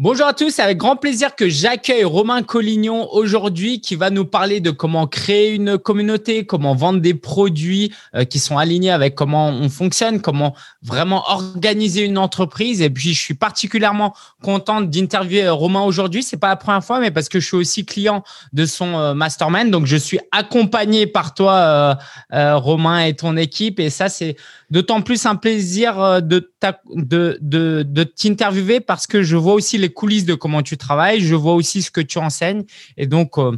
Bonjour à tous, c'est avec grand plaisir que j'accueille Romain Collignon aujourd'hui qui va nous parler de comment créer une communauté, comment vendre des produits euh, qui sont alignés avec comment on fonctionne, comment vraiment organiser une entreprise. Et puis, je suis particulièrement contente d'interviewer Romain aujourd'hui. C'est pas la première fois, mais parce que je suis aussi client de son euh, mastermind. Donc, je suis accompagné par toi, euh, Romain, et ton équipe. Et ça, c'est d'autant plus un plaisir de, de, de, de t'interviewer parce que je vois aussi les coulisses de comment tu travailles, je vois aussi ce que tu enseignes. Et donc, euh,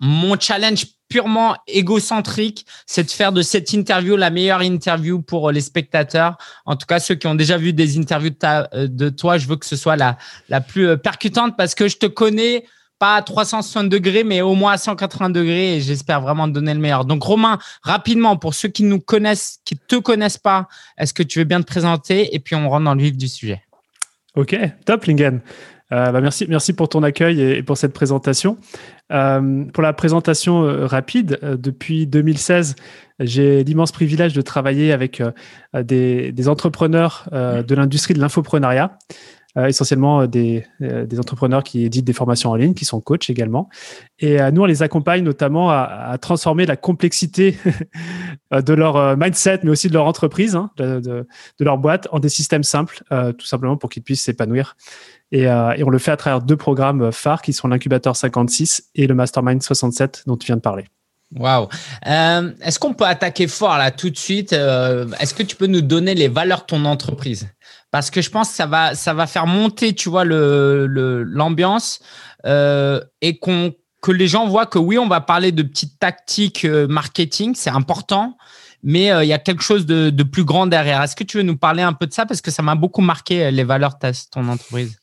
mon challenge purement égocentrique, c'est de faire de cette interview la meilleure interview pour les spectateurs. En tout cas, ceux qui ont déjà vu des interviews de, euh, toi, je veux que ce soit la, plus euh, percutante parce que je te connais pas à 360 degrés, mais au moins à 180 degrés et j'espère vraiment te donner le meilleur. Donc, Romain, rapidement, pour ceux qui nous connaissent, qui te connaissent pas, est-ce que tu veux bien te présenter et puis on rentre dans le vif du sujet? Ok, top Lingen. Euh, bah merci, pour ton accueil et, pour cette présentation. Euh, pour la présentation euh, rapide, depuis 2016, j'ai l'immense privilège de travailler avec des, entrepreneurs de l'industrie de l'infoprenariat. Euh, essentiellement euh, des, euh, des, entrepreneurs qui éditent des formations en ligne, qui sont coachs également. Et nous, on les accompagne notamment à, transformer la complexité de leur mindset, mais aussi de leur entreprise, hein, de, leur boîte, en des systèmes simples, tout simplement pour qu'ils puissent s'épanouir. Et, on le fait à travers deux programmes phares qui sont l'incubateur 56 et le mastermind 67 dont tu viens de parler. Waouh. Est-ce qu'on peut attaquer fort là tout de suite Est-ce que tu peux nous donner les valeurs de ton entreprise? Parce que je pense que ça va, ça va faire monter, tu vois, l'ambiance le, euh, et qu'on que les gens voient que oui, on va parler de petites tactiques euh, marketing, c'est important, mais euh, il y a quelque chose de, de plus grand derrière. Est-ce que tu veux nous parler un peu de ça? Parce que ça m'a beaucoup marqué les valeurs de ton entreprise.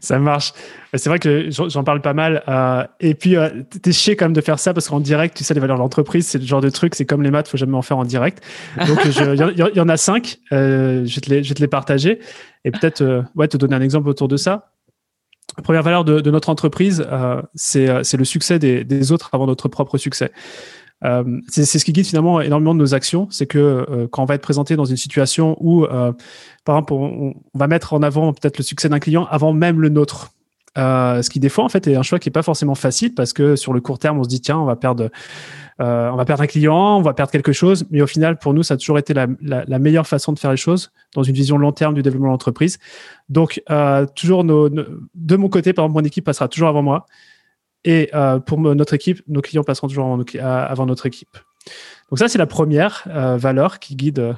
Ça marche. C'est vrai que j'en parle pas mal. Euh, et puis, euh, t'es chier quand même de faire ça parce qu'en direct, tu sais, les valeurs de l'entreprise, c'est le genre de truc, c'est comme les maths, faut jamais en faire en direct. Donc, il y, en a cinq. Euh, je, vais te les, je te les partager et peut-être euh, ouais, te donner un exemple autour de ça. Première valeur de, notre entreprise, euh, c'est le succès des, autres avant notre propre succès. Euh, c'est ce qui guide finalement énormément de nos actions. C'est que euh, quand on va être présenté dans une situation où, euh, par exemple, on, va mettre en avant peut-être le succès d'un client avant même le nôtre. Ce qui des fois en fait est un choix qui est pas forcément facile parce que sur le court terme on se dit tiens on va perdre on va perdre un client on va perdre quelque chose mais au final pour nous ça a toujours été la, meilleure façon de faire les choses dans une vision long terme du développement de l'entreprise donc toujours de mon côté par exemple mon équipe passera toujours avant moi et euh, pour notre équipe, nos clients passeront toujours avant, avant notre équipe. Donc ça, c'est la première euh, valeur qui guide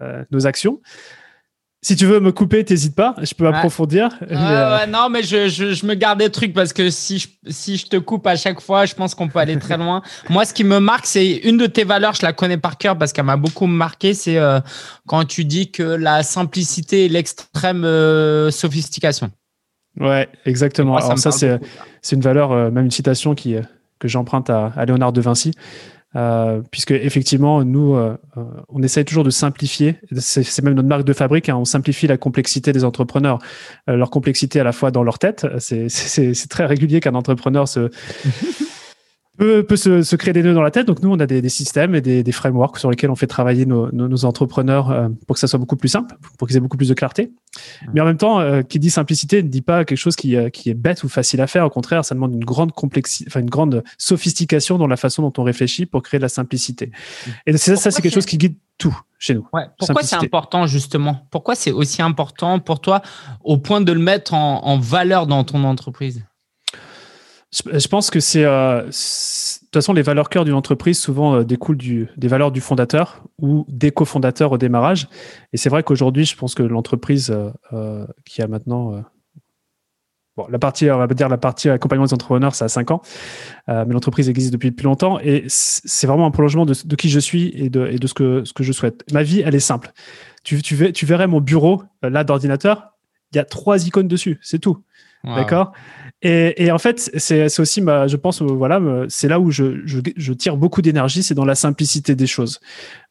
euh, nos actions. Si tu veux me couper, t'hésites pas, je peux approfondir. mais ouais, non, mais je, je, je, me garde des trucs parce que si je, si je te coupe à chaque fois, je pense qu'on peut aller très loin. Moi, ce qui me marque, c'est une de tes valeurs, je la connais par cœur parce qu'elle m'a beaucoup marqué, c'est quand tu dis que la simplicité et l'extrême sophistication. Ouais, exactement. Alors ça, c'est c'est une valeur, euh, même une citation qui, euh, que j'emprunte à, à, Léonard de Vinci. Euh, puisque effectivement, nous, euh, on essaye toujours de simplifier. C'est même notre marque de fabrique. Hein, on simplifie la complexité des entrepreneurs, leur complexité à la fois dans leur tête. C'est très régulier qu'un entrepreneur se peut, peut se, se, créer des nœuds dans la tête. Donc nous, on a des, des systèmes et des, des, frameworks sur lesquels on fait travailler nos, nos, nos entrepreneurs euh, pour que ça soit beaucoup plus simple, pour qu'ils aient beaucoup plus de clarté. Mais en même temps, euh, qui dit simplicité ne dit pas quelque chose qui, euh, qui est bête ou facile à faire. Au contraire, ça demande une grande complexité, enfin une grande sophistication dans la façon dont on réfléchit pour créer de la simplicité. Et ça, ça c'est quelque chose qui guide tout chez nous. Ouais. Pourquoi c'est important justement? Pourquoi c'est aussi important pour toi au point de le mettre en, en valeur dans ton entreprise? Je pense que c'est. Euh, de toute façon, les valeurs cœur d'une entreprise souvent euh, découlent du, des valeurs du fondateur ou des cofondateurs au démarrage. Et c'est vrai qu'aujourd'hui, je pense que l'entreprise euh, euh qui a maintenant. Bon, la partie, on va dire la partie accompagnement des entrepreneurs, ça a 5 ans. mais l'entreprise existe depuis plus longtemps. Et c'est vraiment un prolongement de, de, qui je suis et de, et de ce, que, ce que je souhaite. Ma vie, elle est simple. Tu, tu, tu verrais mon bureau là d'ordinateur, il y a trois icônes dessus, c'est tout. Wow. D'accord? Et, et, en fait, c'est aussi, ma, je pense, voilà, c'est là où je, je, je tire beaucoup d'énergie, c'est dans la simplicité des choses.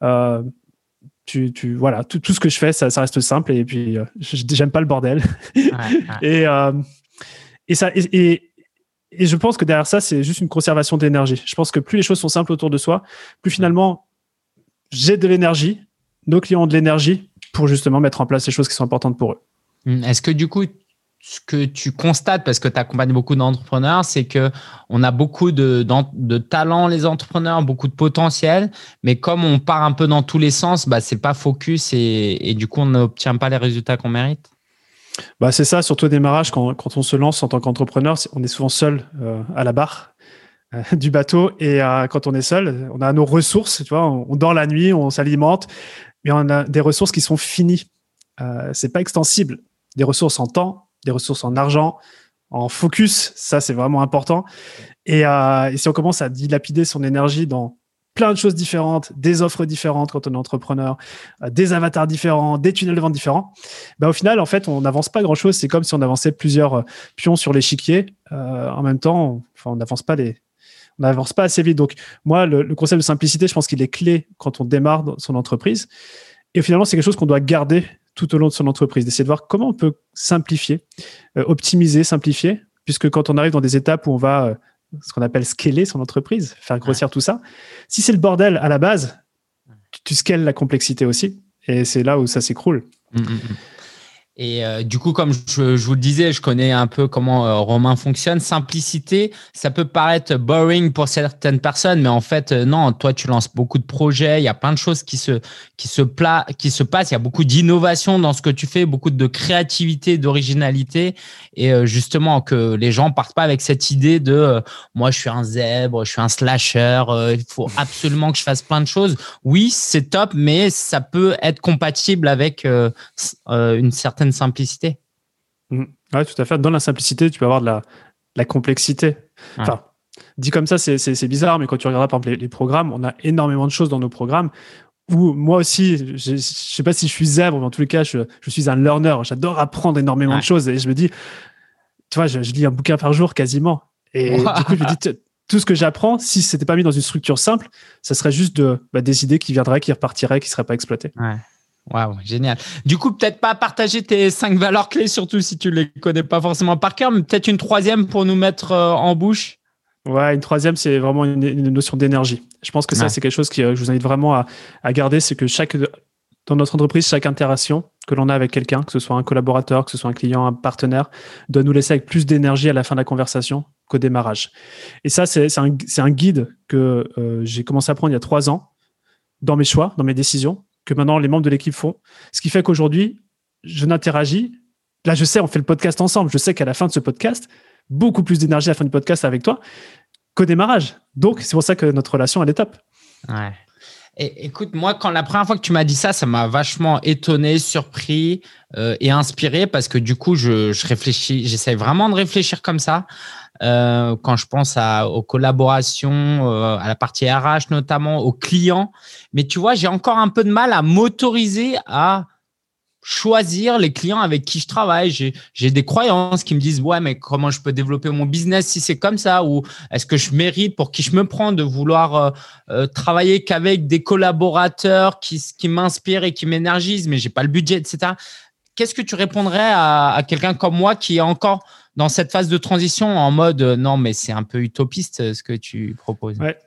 Euh, tu, tu, voilà, tout, tout, ce que je fais, ça, ça reste simple et puis euh, j'aime pas le bordel. Ouais, ouais. et, euh, et, ça, et, et, je pense que derrière ça, c'est juste une conservation d'énergie. Je pense que plus les choses sont simples autour de soi, plus finalement j'ai de l'énergie, nos clients ont de l'énergie pour justement mettre en place les choses qui sont importantes pour eux. Est-ce que du coup, ce que tu constates, parce que tu accompagnes beaucoup d'entrepreneurs, c'est que on a beaucoup de, de, talent, les entrepreneurs, beaucoup de potentiel, mais comme on part un peu dans tous les sens, bah, c'est pas focus et, du coup, on n'obtient pas les résultats qu'on mérite. Bah, c'est ça, surtout au démarrage, quand, quand, on se lance en tant qu'entrepreneur, on est souvent seul euh, à la barre euh, du bateau et euh, quand on est seul, on a nos ressources, tu vois, on, dort la nuit, on s'alimente, mais on a des ressources qui sont finies. C'est pas extensible. Des ressources en temps, des ressources en argent, en focus, ça c'est vraiment important. Et, euh, et, si on commence à dilapider son énergie dans plein de choses différentes, des offres différentes quand on est entrepreneur, euh, des avatars différents, des tunnels de vente différents, bah, au final, en fait, on n'avance pas grand-chose. C'est comme si on avançait plusieurs euh, pions sur l'échiquier. Euh, en même temps, on n'avance pas on n'avance pas assez vite. Donc, moi, le, le, concept de simplicité, je pense qu'il est clé quand on démarre son entreprise. Et finalement, c'est quelque chose qu'on doit garder tout au long de son entreprise, d'essayer de voir comment on peut simplifier, euh, optimiser, simplifier, puisque quand on arrive dans des étapes où on va euh, ce qu'on appelle scaler son entreprise, faire grossir tout ça, si c'est le bordel à la base, tu, tu scales la complexité aussi, et c'est là où ça s'écroule. Mmh, mmh, mmh. Et euh, du coup, comme je, vous le disais, je connais un peu comment euh, Romain fonctionne. Simplicité, ça peut paraître boring pour certaines personnes, mais en fait, euh, non. Toi, tu lances beaucoup de projets. Il y a plein de choses qui se qui se pla qui se passent. Il y a beaucoup d'innovation dans ce que tu fais, beaucoup de créativité, d'originalité, et justement que les gens partent pas avec cette idée de moi, je suis un zèbre, je suis un slasher. il faut absolument que je fasse plein de choses. Oui, c'est top, mais ça peut être compatible avec une certaine simplicité. Mmh. Oui, tout à fait. Dans la simplicité, tu peux avoir de la, la complexité. Enfin, dit comme ça, c'est bizarre, mais quand tu regardes par exemple les, programmes, on a énormément de choses dans nos programmes où moi aussi, je ne sais pas si je suis zèbre, mais en tous les cas, je, je suis un learner. J'adore apprendre énormément de choses et je me dis, tu vois, je, lis un bouquin par jour quasiment. Et du coup, je me dis, tout ce que j'apprends, si c'était pas mis dans une structure simple, ça serait juste de, bah, des idées qui viendraient, qui repartiraient, qui ne seraient pas exploitées. Ouais. Waouh, génial. Du coup, peut-être pas partager tes cinq valeurs clés, surtout si tu les connais pas forcément par cœur, mais peut-être une troisième pour nous mettre euh, en bouche. Ouais, une troisième, c'est vraiment une, notion d'énergie. Je pense que ça, c'est quelque chose que je vous invite vraiment à, à garder, c'est que chaque dans notre entreprise, chaque interaction que l'on a avec quelqu'un, que ce soit un collaborateur, que ce soit un client, un partenaire, doit nous laisser avec plus d'énergie à la fin de la conversation qu'au démarrage. Et ça, c'est un, un, guide que euh, j'ai commencé à prendre il y a trois ans dans mes choix, dans mes décisions que maintenant les membres de l'équipe font. Ce qui fait qu'aujourd'hui, je n'interagis. Là, je sais, on fait le podcast ensemble. Je sais qu'à la fin de ce podcast, beaucoup plus d'énergie à la fin du podcast avec toi qu'au démarrage. Donc, c'est pour ça que notre relation, elle est top. Ouais. Écoute, moi, quand la première fois que tu m'as dit ça, ça m'a vachement étonné, surpris euh, et inspiré parce que du coup, je, réfléchis, j'essaie vraiment de réfléchir comme ça. Euh, quand je pense aux collaborations, euh, à la partie RH notamment, aux clients. Mais tu vois, j'ai encore un peu de mal à m'autoriser à choisir les clients avec qui je travaille. J'ai des croyances qui me disent, ouais, mais comment je peux développer mon business si c'est comme ça? Ou est-ce que je mérite, pour qui je me prends, de vouloir euh, travailler qu'avec des collaborateurs qui, m'inspirent et qui m'énergisent, mais j'ai pas le budget, etc. Qu'est-ce que tu répondrais à quelqu'un comme moi qui est encore dans cette phase de transition en mode euh, non, mais c'est un peu utopiste euh, ce que tu proposes ouais.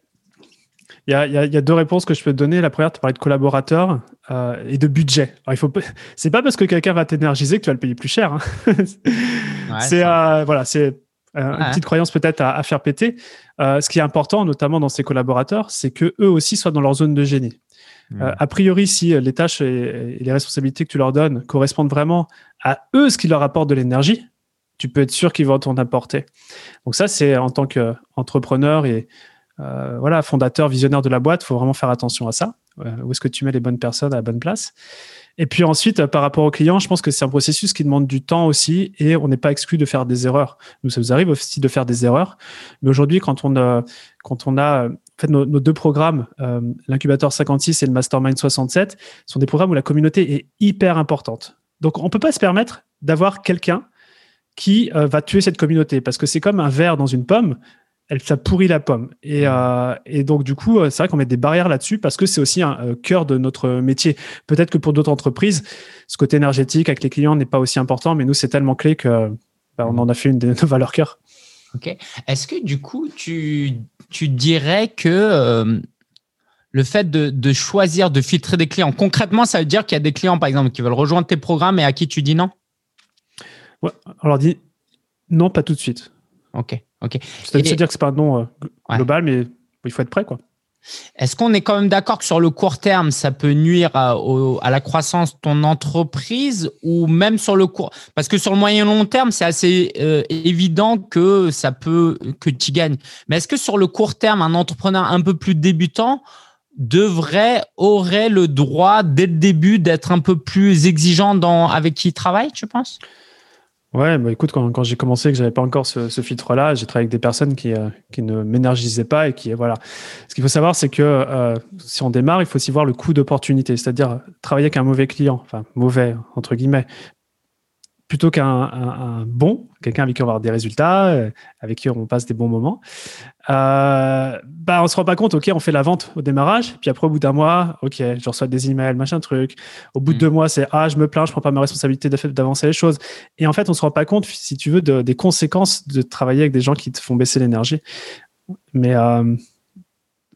Il y, a, il, y a, deux réponses que je peux te donner. La première, tu parlais de collaborateurs euh, et de budget. Alors, il faut, c'est pas parce que quelqu'un va t'énergiser que tu vas le payer plus cher. Hein. c'est voilà, c'est une petite croyance peut-être à, faire péter. ce qui est important, notamment dans ces collaborateurs, c'est que eux aussi soient dans leur zone de génie. Hmm. a priori, si les tâches et, les responsabilités que tu leur donnes correspondent vraiment à eux, ce qui leur apporte de l'énergie, tu peux être sûr qu'ils vont t'en apporter. Donc ça, c'est en tant qu'entrepreneur et euh, voilà, fondateur, visionnaire de la boîte, il faut vraiment faire attention à ça. Euh, où est-ce que tu mets les bonnes personnes à la bonne place? Et puis ensuite, euh, par rapport aux clients, je pense que c'est un processus qui demande du temps aussi et on n'est pas exclu de faire des erreurs. Nous, ça nous arrive aussi de faire des erreurs. Mais aujourd'hui, quand on a, quand on a fait nos, deux programmes, l'incubateur 56 et le mastermind 67, sont des programmes où la communauté est hyper importante. Donc, on peut pas se permettre d'avoir quelqu'un qui euh, va tuer cette communauté parce que c'est comme un verre dans une pomme elle, ça pourrit la pomme. Et, euh, et donc, du coup, euh, c'est vrai qu'on met des barrières là-dessus parce que c'est aussi un cœur de notre métier. Peut-être que pour d'autres entreprises, ce côté énergétique avec les clients n'est pas aussi important, mais nous, c'est tellement clé que bah, on en a fait une de nos valeurs cœur. Ok. Est-ce que du coup, tu, tu dirais que le fait de, de, choisir de filtrer des clients, concrètement, ça veut dire qu'il y a des clients, par exemple, qui veulent rejoindre tes programmes et à qui tu dis non? On leur dit non, pas tout de suite. Ok, ok. C'est-à-dire que c'est pas un non global, mais il faut être prêt, quoi. Est-ce qu'on est quand même d'accord que sur le court terme, ça peut nuire à, la croissance de ton entreprise ou même sur le court Parce que sur le moyen long terme, c'est assez euh, évident que ça peut que tu gagnes. Mais est-ce que sur le court terme, un entrepreneur un peu plus débutant devrait aurait le droit dès le début d'être un peu plus exigeant dans avec qui il travaille, tu penses? Ouais, bah écoute, quand, quand j'ai commencé, que j'avais pas encore ce, ce filtre-là, j'ai travaillé avec des personnes qui, euh, qui ne m'énergisaient pas et qui, voilà. Ce qu'il faut savoir, c'est que euh, si on démarre, il faut aussi voir le coût d'opportunité, c'est-à-dire travailler avec un mauvais client, enfin mauvais entre guillemets, plutôt qu'un bon, quelqu'un avec qui on va avoir des résultats, euh, avec qui on passe des bons moments, euh, bah on se rend pas compte, ok, on fait la vente au démarrage, puis après au bout d'un mois, ok, je reçois des emails, machin truc. Au bout de mm. deux mois, c'est ah, je me plains, je prends pas ma responsabilité d'avancer les choses. Et en fait, on se rend pas compte, si tu veux, des conséquences de travailler avec des gens qui te font baisser l'énergie. Mais euh,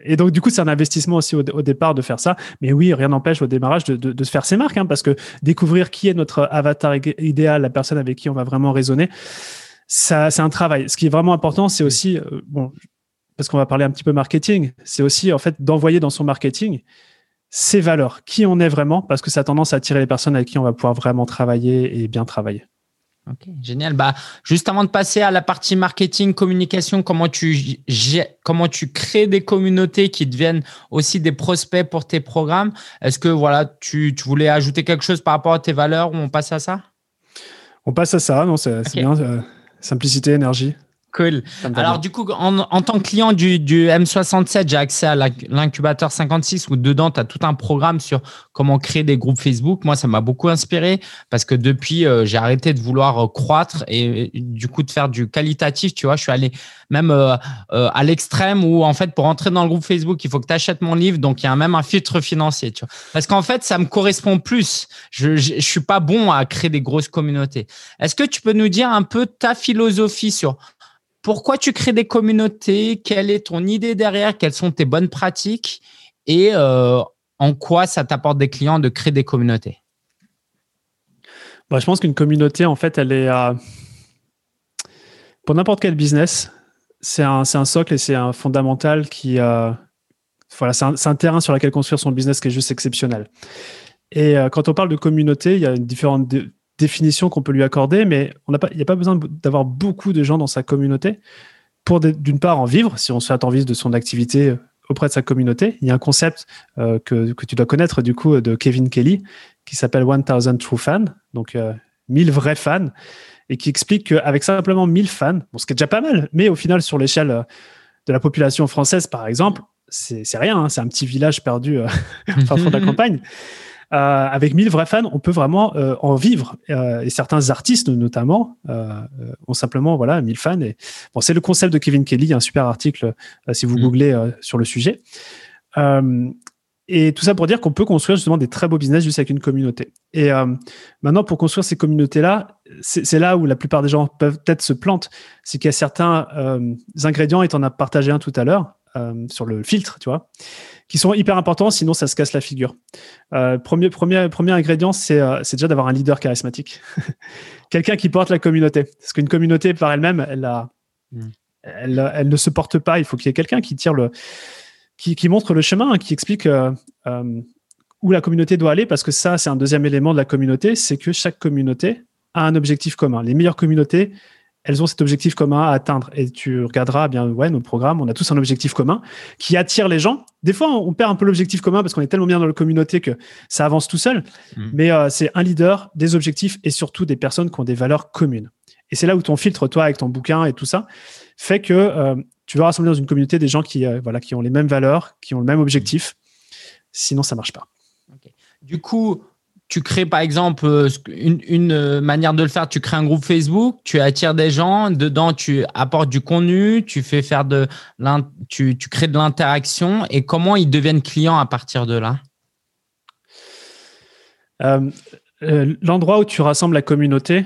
et donc, du coup, c'est un investissement aussi au, départ de faire ça. Mais oui, rien n'empêche au démarrage de, de, se faire ses marques, hein, parce que découvrir qui est notre avatar idéal, la personne avec qui on va vraiment raisonner, ça, c'est un travail. Ce qui est vraiment important, c'est aussi, euh, bon, parce qu'on va parler un petit peu marketing, c'est aussi en fait d'envoyer dans son marketing ses valeurs, qui on est vraiment, parce que ça a tendance à attirer les personnes avec qui on va pouvoir vraiment travailler et bien travailler. Ok, génial. Bah, juste avant de passer à la partie marketing, communication, comment tu, comment tu crées des communautés qui deviennent aussi des prospects pour tes programmes? Est-ce que voilà, tu, tu, voulais ajouter quelque chose par rapport à tes valeurs ou on passe à ça? On passe à ça, non, c'est bien. Euh, simplicité, énergie. Cool. Alors, du coup, en, en, tant que client du, du M67, j'ai accès à l'incubateur 56 où dedans, tu as tout un programme sur comment créer des groupes Facebook. Moi, ça m'a beaucoup inspiré parce que depuis, euh, j'ai arrêté de vouloir euh, croître et, du coup de faire du qualitatif. Tu vois, je suis allé même euh, à l'extrême où, en fait, pour entrer dans le groupe Facebook, il faut que tu achètes mon livre. Donc, il y a même un filtre financier. Tu vois. Parce qu'en fait, ça me correspond plus. Je ne suis pas bon à créer des grosses communautés. Est-ce que tu peux nous dire un peu ta philosophie sur pourquoi tu crées des communautés, quelle est ton idée derrière, quelles sont tes bonnes pratiques? Et euh, en quoi ça t'apporte des clients de créer des communautés? Bah, Je pense qu'une communauté, en fait, elle est... Euh, pour n'importe quel business, c'est un, socle et c'est un fondamental qui... Euh, voilà, c'est un, terrain sur lequel construire son business qui est juste exceptionnel. Et quand on parle de communauté, il y a différentes définition qu'on peut lui accorder, mais on n'a pas, il n'y a pas besoin d'avoir beaucoup de gens dans sa communauté pour d'une part en vivre, si on se fait attendre de son activité euh, auprès de sa communauté. Il y a un concept euh, que, que, tu dois connaître du coup de Kevin Kelly qui s'appelle 1000 True Fans, donc euh, 1000 vrais fans, et qui explique qu'avec simplement 1000 fans, bon, ce qui est déjà pas mal, mais au final sur l'échelle euh, de la population française par exemple, c'est rien, hein, c'est un petit village perdu euh, fin fond de la campagne. Euh, avec 1000 vrais fans, on peut vraiment euh, en vivre. Euh, et certains artistes, notamment, ont simplement voilà 1000 fans. Et bon, c'est le concept de Kevin Kelly, un super article si vous mm. googlez sur le sujet. Et tout ça pour dire qu'on peut construire justement des très beaux business juste avec une communauté. Et maintenant, pour construire ces communautés-là, c'est là où la plupart des gens peuvent peut-être se plantent. C'est qu'il y a certains ingrédients, et tu en as partagé un tout à l'heure, sur le filtre, tu vois qui sont hyper importants, sinon ça se casse la figure. Euh, premier, premier, premier ingrédient, c'est euh, déjà d'avoir un leader charismatique. Quelqu'un qui porte la communauté. Parce qu'une communauté par elle-même, elle, a, hmm. elle, elle, ne se porte pas. Il faut qu'il y ait quelqu'un qui tire le, qui, qui, montre le chemin, qui explique euh, euh, où la communauté doit aller, parce que ça, c'est un deuxième élément de la communauté, c'est que chaque communauté a un objectif commun. Les meilleures communautés, elles ont cet objectif commun à atteindre. Et tu regarderas bien, ouais, nos programmes, on a tous un objectif commun qui attire les gens. Des fois, on perd un peu l'objectif commun parce qu'on est tellement bien dans la communauté que ça avance tout seul. Mm. Mais euh, c'est un leader, des objectifs et surtout des personnes qui ont des valeurs communes. Et c'est là où ton filtre, toi, avec ton bouquin et tout ça, fait que euh, tu vas rassembler dans une communauté des gens qui, euh, voilà, qui ont les mêmes valeurs, qui ont le même objectif. Sinon, ça marche pas. Du coup, tu crées par exemple euh, une, euh, manière de le faire, tu crées un groupe Facebook, tu attires des gens, dedans tu apportes du contenu, tu fais faire de tu, tu crées de l'interaction et comment ils deviennent clients à partir de là? Euh, L'endroit où tu rassembles la communauté,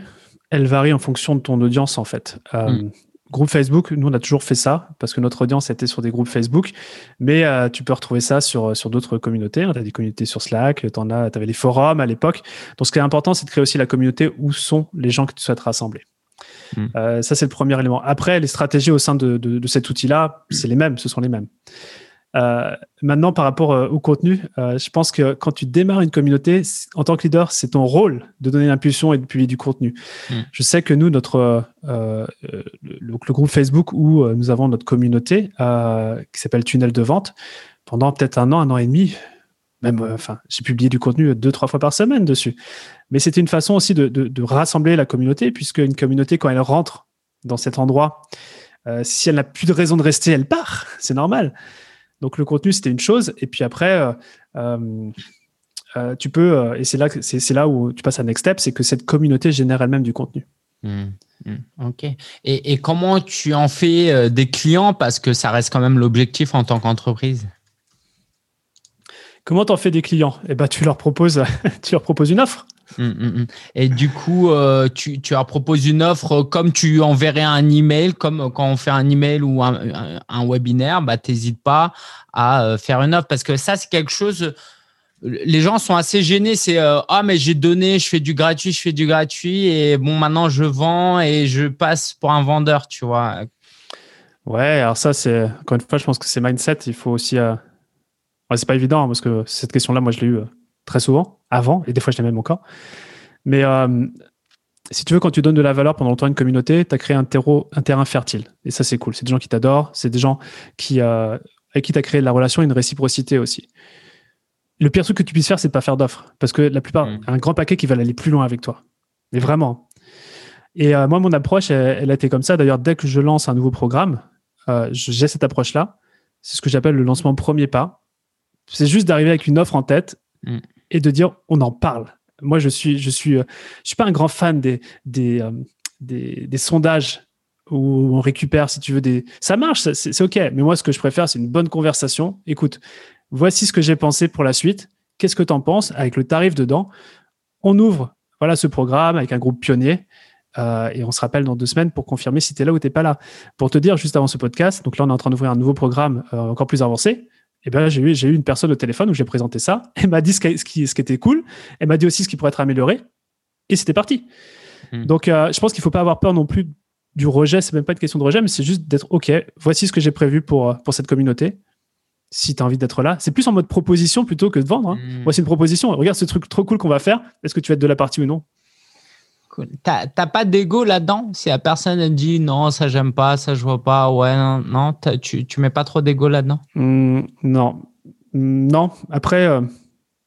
elle varie en fonction de ton audience en fait. Hmm. Groupe Facebook, nous on a toujours fait ça parce que notre audience était sur des groupes Facebook, mais euh, tu peux retrouver ça sur, sur d'autres communautés. Tu as des communautés sur Slack, tu avais les forums à l'époque. Donc ce qui est important, c'est de créer aussi la communauté où sont les gens que tu souhaites rassembler. Hmm. Euh, ça, c'est le premier élément. Après, les stratégies au sein de, de, cet outil-là, c'est les mêmes, ce sont les mêmes. Euh, maintenant, par rapport au contenu, je pense que quand tu démarres une communauté, en tant que leader, c'est ton rôle de donner l'impulsion et de publier du contenu. Hmm. Je sais que nous, notre le, le, groupe Facebook où nous avons notre communauté qui s'appelle Tunnel de vente, pendant peut-être un an, un an et demi, même, enfin, j'ai publié du contenu deux, trois fois par semaine dessus. Mais c'était une façon aussi de, de, rassembler la communauté, puisque une communauté, quand elle rentre dans cet endroit, euh, si elle n'a plus de raison de rester, elle part. C'est normal. Donc le contenu, c'était une chose. Et puis après, euh, euh, tu peux, et c'est là, c'est, là où tu passes à next step, c'est que cette communauté génère elle-même du contenu. Mmh, mmh, ok. Et, et, comment tu en fais des clients? Parce que ça reste quand même l'objectif en tant qu'entreprise Comment tu en fais des clients? Eh ben, tu leur proposes, tu leur proposes une offre. Hum, hum, hum. Et du coup, euh, tu, tu leur proposes une offre comme tu enverrais un email, comme quand on fait un email ou un, webinaire, bah, t'hésites pas à euh, faire une offre parce que ça, c'est quelque chose. Les gens sont assez gênés. C'est euh, ah mais j'ai donné, je fais du gratuit, je fais du gratuit et bon maintenant je vends et je passe pour un vendeur, tu vois. Ouais, alors ça c'est encore une fois, je pense que c'est mindset. Il faut aussi. Ouais, c'est pas évident hein, parce que cette question-là, moi je l'ai eu très souvent, avant, et des fois je l'ai même encore. Mais euh, si tu veux, quand tu donnes de la valeur pendant longtemps à une communauté, tu as créé un, terreau, un terrain fertile. Et ça, c'est cool. C'est des gens qui t'adorent, c'est des gens qui, euh, avec qui tu as créé de la relation et une réciprocité aussi. Le pire truc que tu puisses faire, c'est de pas faire d'offres. Parce que la plupart, mmh. un grand paquet qui va aller plus loin avec toi. Mais vraiment. Et euh, moi, mon approche, elle, a été comme ça. D'ailleurs, dès que je lance un nouveau programme, j'ai cette approche-là. C'est ce que j'appelle le lancement premier pas. C'est juste d'arriver avec une offre en tête mmh et de dire on en parle. Moi, je suis, je suis, euh, je suis pas un grand fan euh, des, des, sondages où on récupère, si tu veux, des. Ça marche, c'est ok. Mais moi, ce que je préfère, c'est une bonne conversation. Écoute, voici ce que j'ai pensé pour la suite. Qu'est-ce que tu en penses avec le tarif dedans? On ouvre, voilà, ce programme avec un groupe pionnier. Euh, et on se rappelle dans deux semaines pour confirmer si tu es là ou tu pas là. Pour te dire, juste avant ce podcast, donc là, on est en train d'ouvrir un nouveau programme encore plus avancé eh ben, j'ai eu, j'ai eu une personne au téléphone où j'ai présenté ça. Elle m'a dit ce qui, ce qui, ce qui était cool. Elle m'a dit aussi ce qui pourrait être amélioré. Et c'était parti. Hmm. Donc, euh, je pense qu'il faut pas avoir peur non plus du rejet. C'est même pas une question de rejet, mais c'est juste d'être OK. Voici ce que j'ai prévu pour, euh, pour cette communauté. Si tu as envie d'être là, c'est plus en mode proposition plutôt que de vendre. Hein. Hmm. Voici une proposition. Regarde ce truc trop cool qu'on va faire. Est-ce que tu vas être de la partie ou non? T'as pas d'ego là-dedans? Si la personne dit non, ça j'aime pas, ça je vois pas, ouais, non, non tu, tu mets pas trop d'ego là-dedans? Mmh, Non. Non. Après, euh,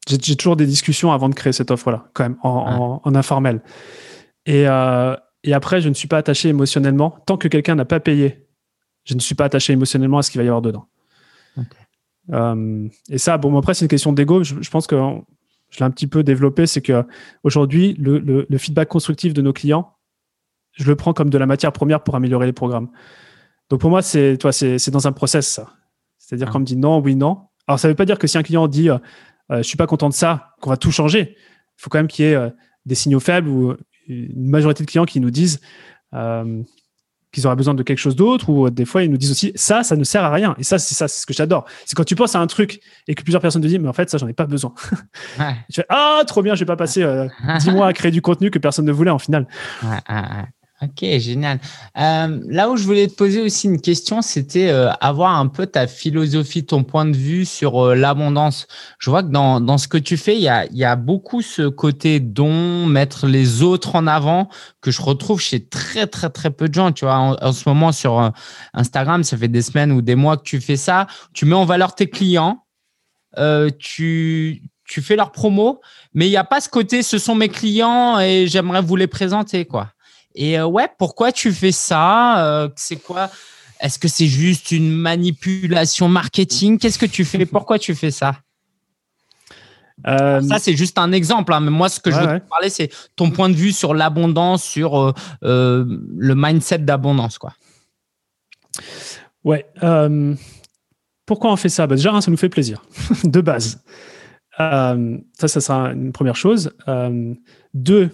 j'ai toujours des discussions avant de créer cette offre-là, quand même, en, informel. Et, euh, et après, je ne suis pas attaché émotionnellement. Tant que quelqu'un n'a pas payé, je ne suis pas attaché émotionnellement à ce qu'il va y avoir dedans. Euh, et ça, bon, après, c'est une question d'ego. Je, je, pense que je l'ai un petit peu développé, c'est que aujourd'hui, le, feedback constructif de nos clients, je le prends comme de la matière première pour améliorer les programmes. Donc pour moi, c'est toi, c'est dans un process ça. C'est-à-dire ah. qu'on me dit non, oui, non. Alors ça ne veut pas dire que si un client dit euh, euh, je suis pas content de ça, qu'on va tout changer. Il faut quand même qu'il y ait euh, des signaux faibles ou une majorité de clients qui nous disent qu'ils auraient besoin de quelque chose d'autre, ou des fois ils nous disent aussi ça, ça ne sert à rien. Et ça, c'est ça, c'est ce que j'adore. C'est quand tu penses à un truc et que plusieurs personnes te disent, mais en fait, ça, j'en ai pas besoin. tu fais, ah, trop bien, je vais pas passer euh, dix mois à créer du contenu que personne ne voulait en final. Ok, génial. Euh, là où je voulais te poser aussi une question, c'était euh, avoir un peu ta philosophie, ton point de vue sur euh, l'abondance. Je vois que dans, dans ce que tu fais, il y a, y a beaucoup ce côté don, mettre les autres en avant, que je retrouve chez très, très, très peu de gens. Tu vois, en, ce moment sur Instagram, ça fait des semaines ou des mois que tu fais ça. Tu mets en valeur tes clients, tu, tu fais leur promo, mais il n'y a pas ce côté, ce sont mes clients et j'aimerais vous les présenter, quoi. Et euh, ouais, pourquoi tu fais ça? Euh, C'est quoi? Est-ce que c'est juste une manipulation marketing? Qu'est-ce que tu fais? Pourquoi tu fais ça? Euh, ça, c'est juste un exemple. Hein, mais moi, ce que je veux te parler, c'est ton point de vue sur l'abondance, sur le mindset d'abondance. quoi. Ouais. pourquoi on fait ça? Bah, Déjà, ça nous fait plaisir, de base. ça, ça sera une première chose. deux,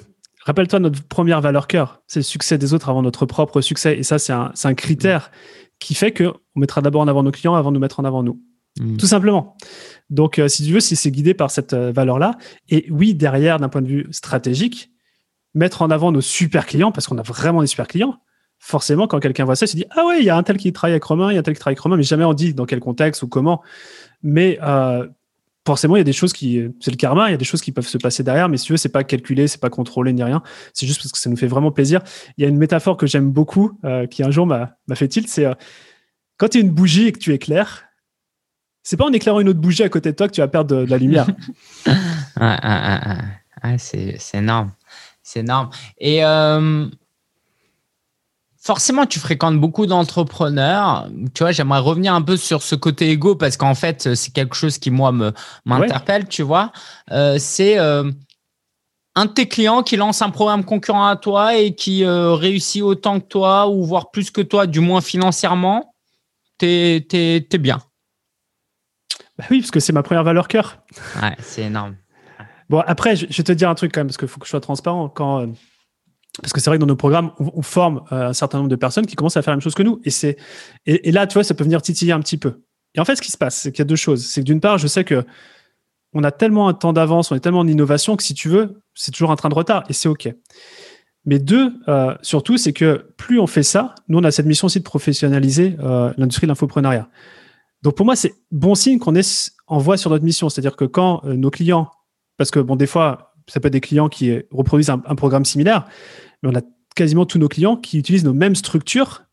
rappelle-toi notre première valeur cœur, c'est le succès des autres avant notre propre succès. Et ça, c'est un, un, critère qui fait qu'on mettra d'abord en avant nos clients avant de nous mettre en avant nous. Mm. Tout simplement. Donc, euh, si tu veux, si c'est guidé par cette euh, valeur-là, et oui, derrière, d'un point de vue stratégique, mettre en avant nos super clients, parce qu'on a vraiment des super clients, forcément, quand quelqu'un voit ça, il se dit Ah ouais, il y a un tel qui travaille avec Romain, il y a un tel qui travaille avec Romain, mais jamais on dit dans quel contexte ou comment. Mais euh, forcément, il y a des choses qui. C'est le karma, il y a des choses qui peuvent se passer derrière, mais si tu veux, c'est pas calculé, c'est pas contrôlé ni rien. C'est juste parce que ça nous fait vraiment plaisir. Il y a une métaphore que j'aime beaucoup, qui un jour m'a fait tilt c'est quand tu es une bougie et que tu éclaires, c'est pas en éclairant une autre bougie à côté de toi que tu vas perdre de, la lumière. c'est énorme. C'est énorme. Et euh, forcément, tu fréquentes beaucoup d'entrepreneurs. Tu vois, j'aimerais revenir un peu sur ce côté égo parce qu'en fait, c'est quelque chose qui, moi, m'interpelle, tu vois. Euh, c'est euh, un de tes clients qui lance un programme concurrent à toi et qui réussit autant que toi ou voire plus que toi, du moins financièrement. T'es es, bien? Bah oui, parce que c'est ma première valeur cœur. Ouais, c'est énorme. Bon, après, je, vais te dire un truc quand même, parce qu'il faut que je sois transparent. Quand, euh, parce que c'est vrai que dans nos programmes, on, forme euh, un certain nombre de personnes qui commencent à faire la même chose que nous. Et, c'est, et, là, tu vois, ça peut venir titiller un petit peu. Et en fait, ce qui se passe, c'est qu'il y a deux choses. C'est que d'une part, je sais que on a tellement un temps d'avance, on est tellement en innovation que si tu veux, c'est toujours un train de retard et c'est OK. Mais deux, euh, surtout, c'est que plus on fait ça, nous, on a cette mission aussi de professionnaliser l'industrie de l'infoprenariat. Donc pour moi, c'est bon signe qu'on est en voie sur notre mission. C'est-à-dire que quand euh, nos clients, parce que bon, des fois, ça peut être des clients qui reproduisent un, programme similaire, mais on a quasiment tous nos clients qui utilisent nos mêmes structures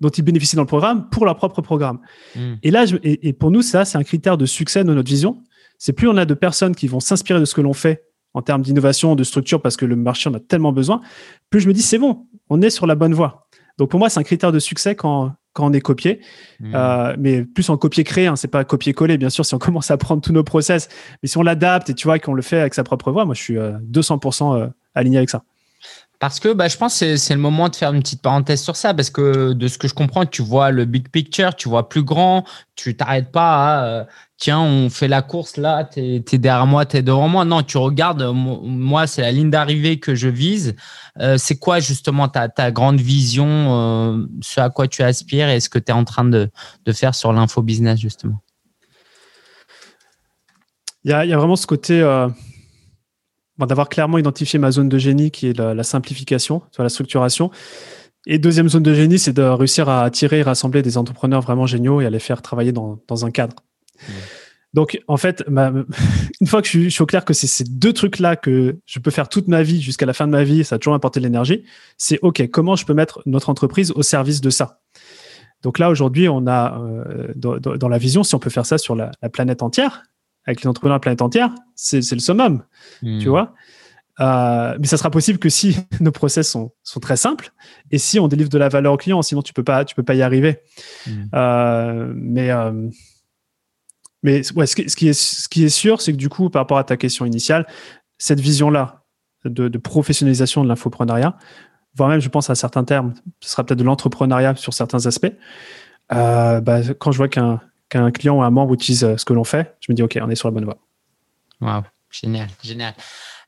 dont ils bénéficient dans le programme pour leur propre programme. Hmm. Et là, et, pour nous, ça, c'est un critère de succès de notre vision. C'est plus on a de personnes qui vont s'inspirer de ce que l'on fait en termes d'innovation, de structure, parce que le marché en a tellement besoin, plus je me dis, c'est bon, on est sur la bonne voie. Donc pour moi, c'est un critère de succès quand, quand on est copié, hmm. euh, mais plus en copier-créer, hein, c'est pas copier-coller, bien sûr, si on commence à prendre tous nos process, mais si on l'adapte et tu vois qu'on le fait avec sa propre voix, moi je suis 200% euh, aligné avec ça. Parce que bah, je pense que c'est le moment de faire une petite parenthèse sur ça, parce que de ce que je comprends, tu vois le big picture, tu vois plus grand, tu t'arrêtes pas à euh, tiens, on fait la course là, tu es, derrière moi, tu es devant moi. Non, tu regardes, moi, c'est la ligne d'arrivée que je vise. Euh, c'est quoi justement ta, grande vision, euh, ce à quoi tu aspires et ce que tu es en train de, faire sur l'info business justement? Il y a, vraiment ce côté d'avoir clairement identifié ma zone de génie qui est la, simplification, la structuration. Et deuxième zone de génie, c'est de réussir à attirer et rassembler des entrepreneurs vraiment géniaux et à les faire travailler dans, dans un cadre. Mmh. Donc, en fait, une fois que je suis, au clair que c'est ces deux trucs-là que je peux faire toute ma vie jusqu'à la fin de ma vie, ça a toujours apporté de l'énergie, c'est OK, comment je peux mettre notre entreprise au service de ça? Donc là, aujourd'hui, on a euh, dans, la vision, si on peut faire ça sur la, la planète entière, avec les entrepreneurs de la planète entière, c'est le summum, hmm. tu vois. Euh, mais ça sera possible que si nos process sont, sont, très simples et si on délivre de la valeur au client, sinon tu peux pas, tu peux pas y arriver. Hmm. Euh, mais euh, mais ouais, ce, qui, est, ce qui est sûr, c'est que du coup, par rapport à ta question initiale, cette vision-là de, de, professionnalisation de l'infoprenariat, voire même, je pense à certains termes, ce sera peut-être de l'entrepreneuriat sur certains aspects. Bah, quand je vois qu'un qu'un client ou un membre utilise euh, ce que l'on fait, je me dis, OK, on est sur la bonne voie. Wow, génial, génial.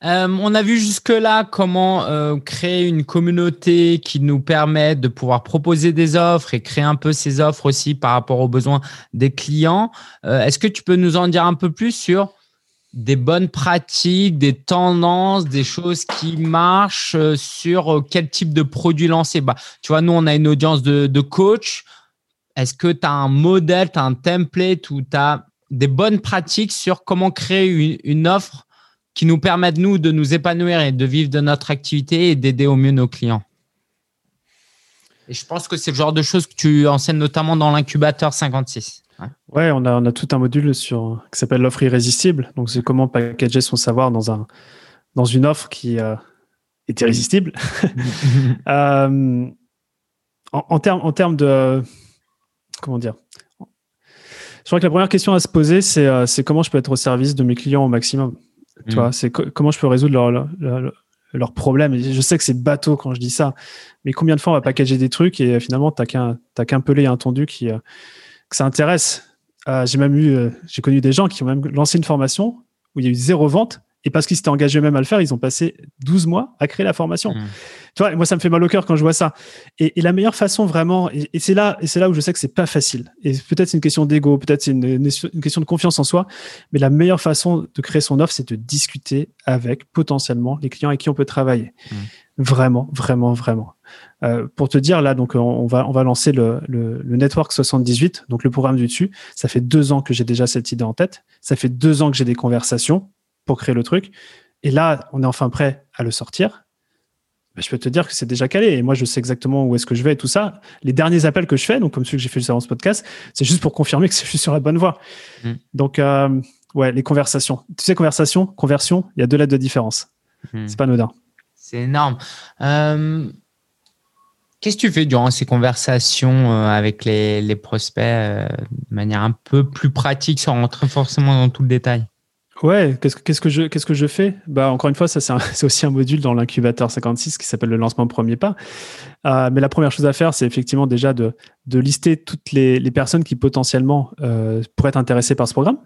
Euh, on a vu jusque-là comment euh, créer une communauté qui nous permet de pouvoir proposer des offres et créer un peu ces offres aussi par rapport aux besoins des clients. Est-ce que tu peux nous en dire un peu plus sur des bonnes pratiques, des tendances, des choses qui marchent sur quel type de produit lancer? Bah, Tu vois, nous, on a une audience de, de coach. Est-ce que tu as un modèle, tu as un template ou tu as des bonnes pratiques sur comment créer une, offre qui nous permette, nous, de nous épanouir et de vivre de notre activité et d'aider au mieux nos clients? Et je pense que c'est le genre de choses que tu enseignes notamment dans l'incubateur 56. Ouais, on, a, on a tout un module sur, qui s'appelle l'offre irrésistible. Donc, c'est comment packager son savoir dans, un, dans une offre qui euh, est irrésistible. Euh, en, en termes de comment dire? Je crois que la première question à se poser, c'est euh, comment je peux être au service de mes clients au maximum? Tu mm. vois, c'est comment je peux résoudre leurs leur, problèmes. je sais que c'est bateau quand je dis ça, mais combien de fois on va packager des trucs et euh, finalement, tu n'as qu'un pelé et un tendu qui, euh, que ça intéresse. j'ai même eu, j'ai connu des gens qui ont même lancé une formation où il y a eu zéro vente Et parce qu'ils s'étaient engagés même à le faire, ils ont passé 12 mois à créer la formation. Mmh. Tu vois, moi, ça me fait mal au cœur quand je vois ça. Et, la meilleure façon vraiment, et, c'est là, et c'est là où je sais que c'est pas facile. Et peut-être c'est une question d'ego, peut-être c'est une, question de confiance en soi. Mais la meilleure façon de créer son offre, c'est de discuter avec potentiellement les clients avec qui on peut travailler. Mmh. Vraiment, vraiment, vraiment. Euh, pour te dire, là, donc, on va, on va lancer le, le, le, Network 78, donc le programme du dessus. Ça fait deux ans que j'ai déjà cette idée en tête. Ça fait deux ans que j'ai des conversations pour créer le truc. Et là, on est enfin prêt à le sortir. Ben, je peux te dire que c'est déjà calé. Et moi, je sais exactement où est-ce que je vais et tout ça. Les derniers appels que je fais, donc comme celui que j'ai fait avant ce podcast, c'est juste pour confirmer que je suis sur la bonne voie. Mm. Donc, euh, ouais, les conversations. Tu sais, conversation, conversion, il y a deux lettres de différence. Mm. C'est pas anodin. C'est énorme. Euh, qu'est-ce que tu fais durant ces conversations euh, avec les, prospects de manière un peu plus pratique sans rentrer forcément dans tout le détail? Ouais, qu'est-ce que, je fais? Bah encore une fois, ça c'est, aussi un module dans l'incubateur 56 qui s'appelle le lancement premier pas. Euh, mais la première chose à faire, c'est effectivement déjà de, lister toutes les, personnes qui potentiellement euh, pourraient être intéressées par ce programme.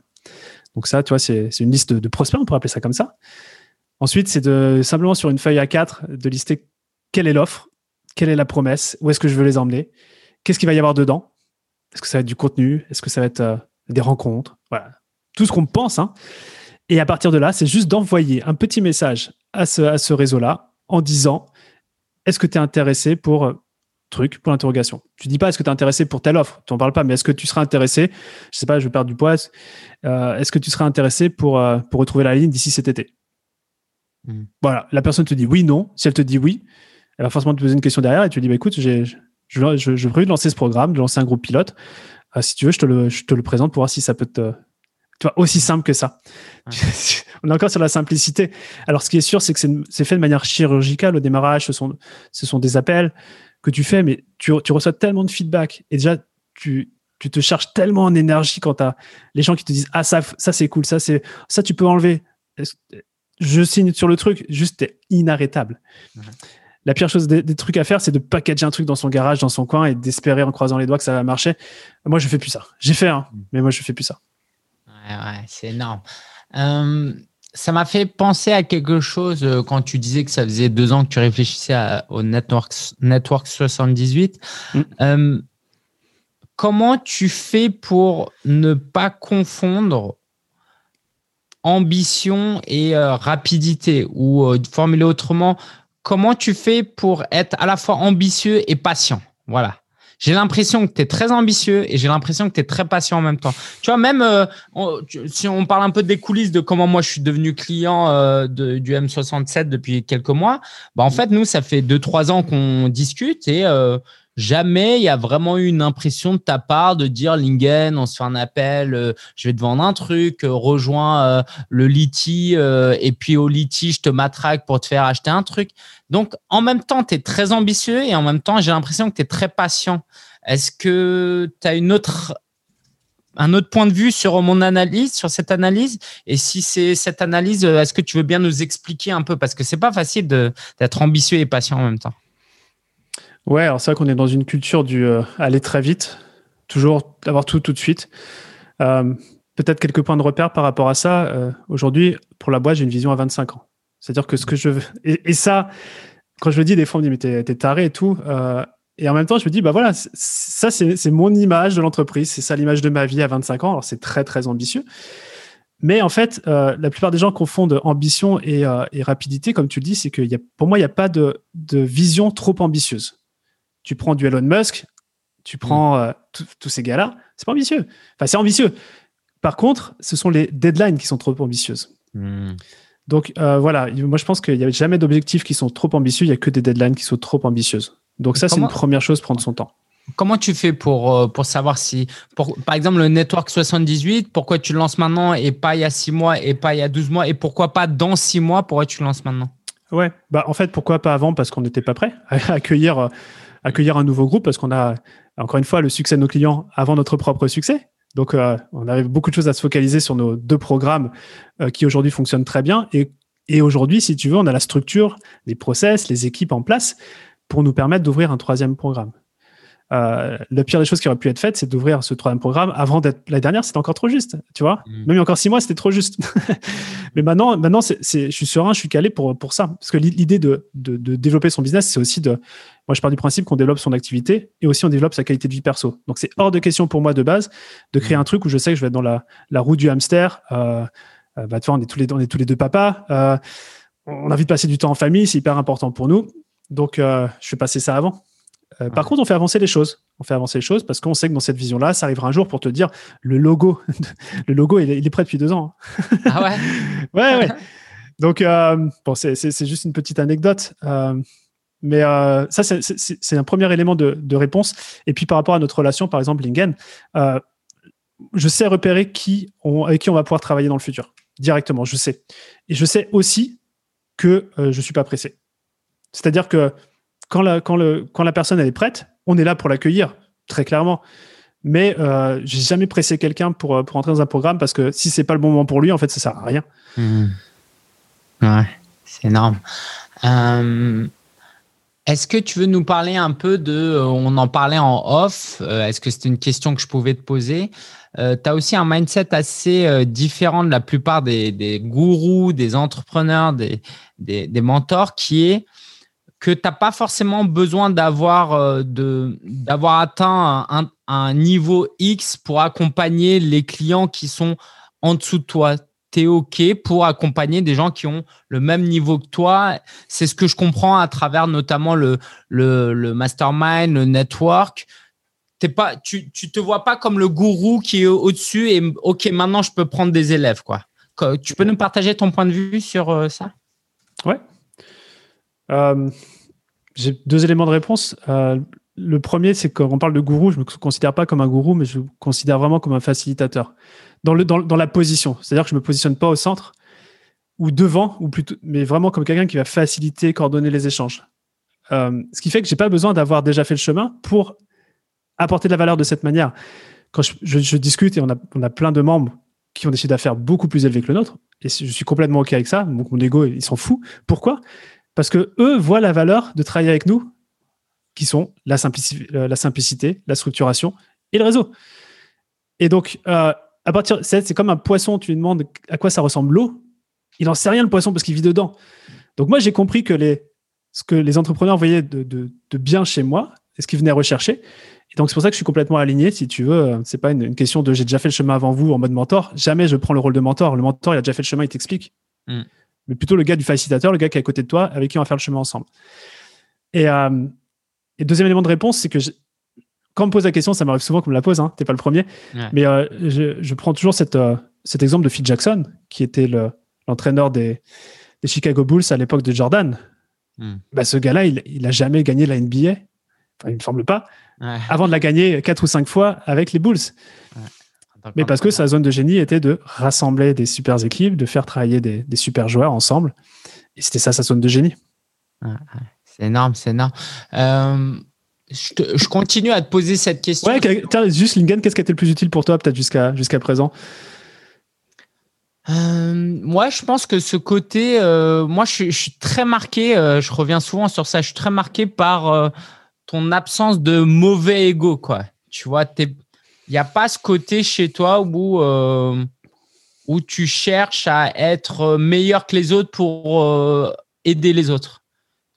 Donc ça, tu vois, c'est, c'est une liste de, prospects, on pourrait appeler ça comme ça. Ensuite, c'est de simplement sur une feuille A4 de lister quelle est l'offre, quelle est la promesse, où est-ce que je veux les emmener, qu'est-ce qu'il va y avoir dedans, est-ce que ça va être du contenu, est-ce que ça va être euh, des rencontres, voilà, tout ce qu'on pense. Hein. Et à partir de là, c'est juste d'envoyer un petit message à ce, à ce réseau-là en disant est-ce que tu es intéressé pour euh, truc, pour l'interrogation? Tu dis pas est-ce que tu es intéressé pour telle offre, tu n'en parles pas, mais est-ce que tu seras intéressé? Je sais pas, je veux perdre du poids. Euh, est-ce que tu seras intéressé pour, euh, pour retrouver la ligne d'ici cet été? Hmm. Voilà, la personne te dit oui, non. Si elle te dit oui, elle va forcément te poser une question derrière et tu lui dis bah, écoute, j'ai, je, je, lancer ce programme, de lancer un groupe pilote. si tu veux, je te, le, je te le présente pour voir si ça peut te, tu vois, aussi simple que ça. On est encore sur la simplicité. Alors, ce qui est sûr, c'est que c'est fait de manière chirurgicale au démarrage. Ce sont, ce sont des appels que tu fais, mais tu, tu reçois tellement de feedback. Et déjà, tu, tu te charges tellement en énergie quand tu as les gens qui te disent Ah, ça, ça c'est cool, ça, c'est ça, tu peux enlever. Je signe sur le truc, juste, t'es inarrêtable. La pire chose des, trucs à faire, c'est de packager un truc dans son garage, dans son coin et d'espérer en croisant les doigts que ça va marcher. Moi, je fais plus ça. J'ai fait, hein, mm. mais moi, je fais plus ça c'est énorme. Euh, ça m'a fait penser à quelque chose euh, quand tu disais que ça faisait deux ans que tu réfléchissais au Network, Network 78. Mm. Euh, comment tu fais pour ne pas confondre ambition et rapidité? Ou formuler autrement, comment tu fais pour être à la fois ambitieux et patient? Voilà j'ai l'impression que tu es très ambitieux et j'ai l'impression que tu es très patient en même temps. Tu vois, même euh, si on parle un peu des coulisses de comment moi je suis devenu client euh, de, du M67 depuis quelques mois, bah en fait, nous, ça fait deux, trois ans qu'on discute et euh, jamais il y a vraiment eu une impression de ta part de dire Lingen, on se fait un appel, euh, je vais te vendre un truc, euh, rejoins euh, le Liti et puis au Liti, je te matraque pour te faire acheter un truc. Donc en même temps, tu es très ambitieux et en même temps, j'ai l'impression que tu es très patient. Est-ce que tu as une autre un autre point de vue sur mon analyse, sur cette analyse? Et si c'est cette analyse, est-ce que tu veux bien nous expliquer un peu? Parce que c'est pas facile d'être ambitieux et patient en même temps. Ouais, alors c'est vrai qu'on est dans une culture du euh, aller très vite, toujours avoir tout tout de suite. Euh, peut-être quelques points de repère par rapport à ça. Euh, aujourd'hui, pour la boîte, j'ai une vision à 25 ans. C'est-à-dire que ce que je veux. Et, ça, quand je le dis, des fois, on me dit, mais t'es, taré et tout. et en même temps, je me dis, bah voilà, ça, c'est, mon image de l'entreprise. C'est ça l'image de ma vie à 25 ans. Alors, c'est très, très ambitieux. Mais en fait, la plupart des gens confondent ambition et, rapidité, comme tu le dis, c'est que pour moi, il n'y a pas de vision trop ambitieuse tu prends du Elon Musk, tu prends mm. euh, tous ces gars-là, c'est pas ambitieux. Enfin, c'est ambitieux. Par contre, ce sont les deadlines qui sont trop ambitieuses. Mm. Donc euh, voilà, moi je pense qu'il n'y a jamais d'objectifs qui sont trop ambitieux, il n'y a que des deadlines qui sont trop ambitieuses. Donc ça, c'est une première chose, prendre son temps. Comment tu fais pour, euh, pour savoir si, pour, par exemple, le Network 78, pourquoi tu le lances maintenant et pas il y a 6 mois et pas il y a 12 mois et pourquoi pas dans 6 mois, pourquoi tu le lances maintenant? Ouais, bah en fait, pourquoi pas avant? Parce qu'on n'était pas prêt à accueillir accueillir un nouveau groupe parce qu'on a, encore une fois, le succès de nos clients avant notre propre succès. Donc, euh, on arrive beaucoup de choses à se focaliser sur nos deux programmes euh, qui aujourd'hui fonctionnent très bien. Et, et aujourd'hui, si tu veux, on a la structure, les process, les équipes en place pour nous permettre d'ouvrir un troisième programme. Euh, la pire des choses qui aurait pu être faite, c'est d'ouvrir ce troisième programme avant d'être la dernière. C'était encore trop juste, tu vois. Mm. Même il y a encore six mois, c'était trop juste. Mais maintenant, maintenant, c'est, je suis serein, je suis calé pour pour ça, parce que l'idée de, de, de développer son business, c'est aussi de. Moi, je pars du principe qu'on développe son activité et aussi on développe sa qualité de vie perso. Donc, c'est hors de question pour moi de base de créer mm. un truc où je sais que je vais être dans la, la roue du hamster. Euh, euh, bah, tu vois, on est tous les on est tous les deux papas. Euh, on a envie de passer du temps en famille, c'est hyper important pour nous. Donc, euh, je vais passer ça avant. Euh, par contre, on fait avancer les choses. On fait avancer les choses parce qu'on sait que dans cette vision-là, ça arrivera un jour pour te dire le logo. le logo, il est, prêt depuis deux ans. Hein. ah ouais? Ouais, ouais. Donc, euh, bon, c'est juste une petite anecdote. mais ça, c'est un premier élément de, réponse. Et puis, par rapport à notre relation, par exemple, Lingen, je sais repérer qui avec qui on va pouvoir travailler dans le futur directement. Je sais. Et je sais aussi que je ne suis pas pressé. C'est-à-dire que quand la, quand, le, quand la personne elle est prête, on est là pour l'accueillir, très clairement. Mais euh, j'ai jamais pressé quelqu'un pour, euh, pour entrer dans un programme parce que si c'est pas le bon moment pour lui, en fait, ça sert à rien. Mmh. Ouais, c'est énorme. Euh, est-ce que tu veux nous parler un peu de, euh, on en parlait en off, est-ce que c'était une question que je pouvais te poser? Tu as aussi un mindset assez différent de la plupart des, des gourous, des entrepreneurs, des, mentors, qui est que tu n'as pas forcément besoin d'avoir euh, d'avoir atteint un, niveau X pour accompagner les clients qui sont en dessous de toi. Tu es OK pour accompagner des gens qui ont le même niveau que toi. C'est ce que je comprends à travers notamment le, le, le mastermind, le network. T'es pas, tu ne te vois pas comme le gourou qui est au-dessus et OK, maintenant je peux prendre des élèves. quoi. Tu peux nous partager ton point de vue sur euh, ça? Ouais. Euh, j'ai deux éléments de réponse. Euh, le premier, c'est quand on parle de gourou, je ne me considère pas comme un gourou, mais je me considère vraiment comme un facilitateur. Dans, la position, c'est-à-dire que je ne me positionne pas au centre ou devant, ou plutôt, mais vraiment comme quelqu'un qui va faciliter, coordonner les échanges. Euh, ce qui fait que je n'ai pas besoin d'avoir déjà fait le chemin pour apporter de la valeur de cette manière. Quand je, discute et on a, plein de membres qui ont des chiffres d'affaires beaucoup plus élevés que le nôtre, et je suis complètement OK avec ça, mon ego, il s'en fout. Pourquoi? Parce que eux voient la valeur de travailler avec nous, qui sont la, euh, la simplicité, la structuration et le réseau. Et donc, euh, à partir, c'est comme un poisson, tu lui demandes à quoi ça ressemble l'eau, il n'en sait rien le poisson parce qu'il vit dedans. Donc moi, j'ai compris que les, ce que les entrepreneurs voyaient de, de, bien chez moi, c'est ce qu'ils venaient rechercher. Et donc c'est pour ça que je suis complètement aligné. Si tu veux, c'est pas une, question de j'ai déjà fait le chemin avant vous en mode mentor. Jamais je prends le rôle de mentor. Le mentor, il a déjà fait le chemin, il t'explique. Mm mais plutôt le gars du facilitateur, le gars qui est à côté de toi, avec qui on va faire le chemin ensemble. Et, euh, deuxième élément de réponse, c'est que quand on me pose la question, ça m'arrive souvent qu'on me la pose, hein, t'es pas le premier, mais euh, je, prends toujours cette, euh, cet exemple de Phil Jackson, qui était l'entraîneur des, des, Chicago Bulls à l'époque de Jordan. Hmm. Bah, ce gars-là, il, il a jamais gagné la NBA, enfin, il me semble pas, avant de la gagner quatre ou cinq fois avec les Bulls. Mais parce que sa zone de génie était de rassembler des super équipes, de faire travailler des, super joueurs ensemble. Et c'était ça sa zone de génie. C'est énorme, c'est énorme. Euh, je, continue à te poser cette question. Ouais, juste Lingen, qu'est-ce qui a été le plus utile pour toi, peut-être jusqu'à jusqu'à présent? Euh, moi, je pense que ce côté, euh, moi, je, suis très marqué. je reviens souvent sur ça. Je suis très marqué par ton absence de mauvais ego, quoi. Tu vois, t'es il n'y a pas ce côté chez toi où, euh, où tu cherches à être meilleur que les autres pour euh, aider les autres.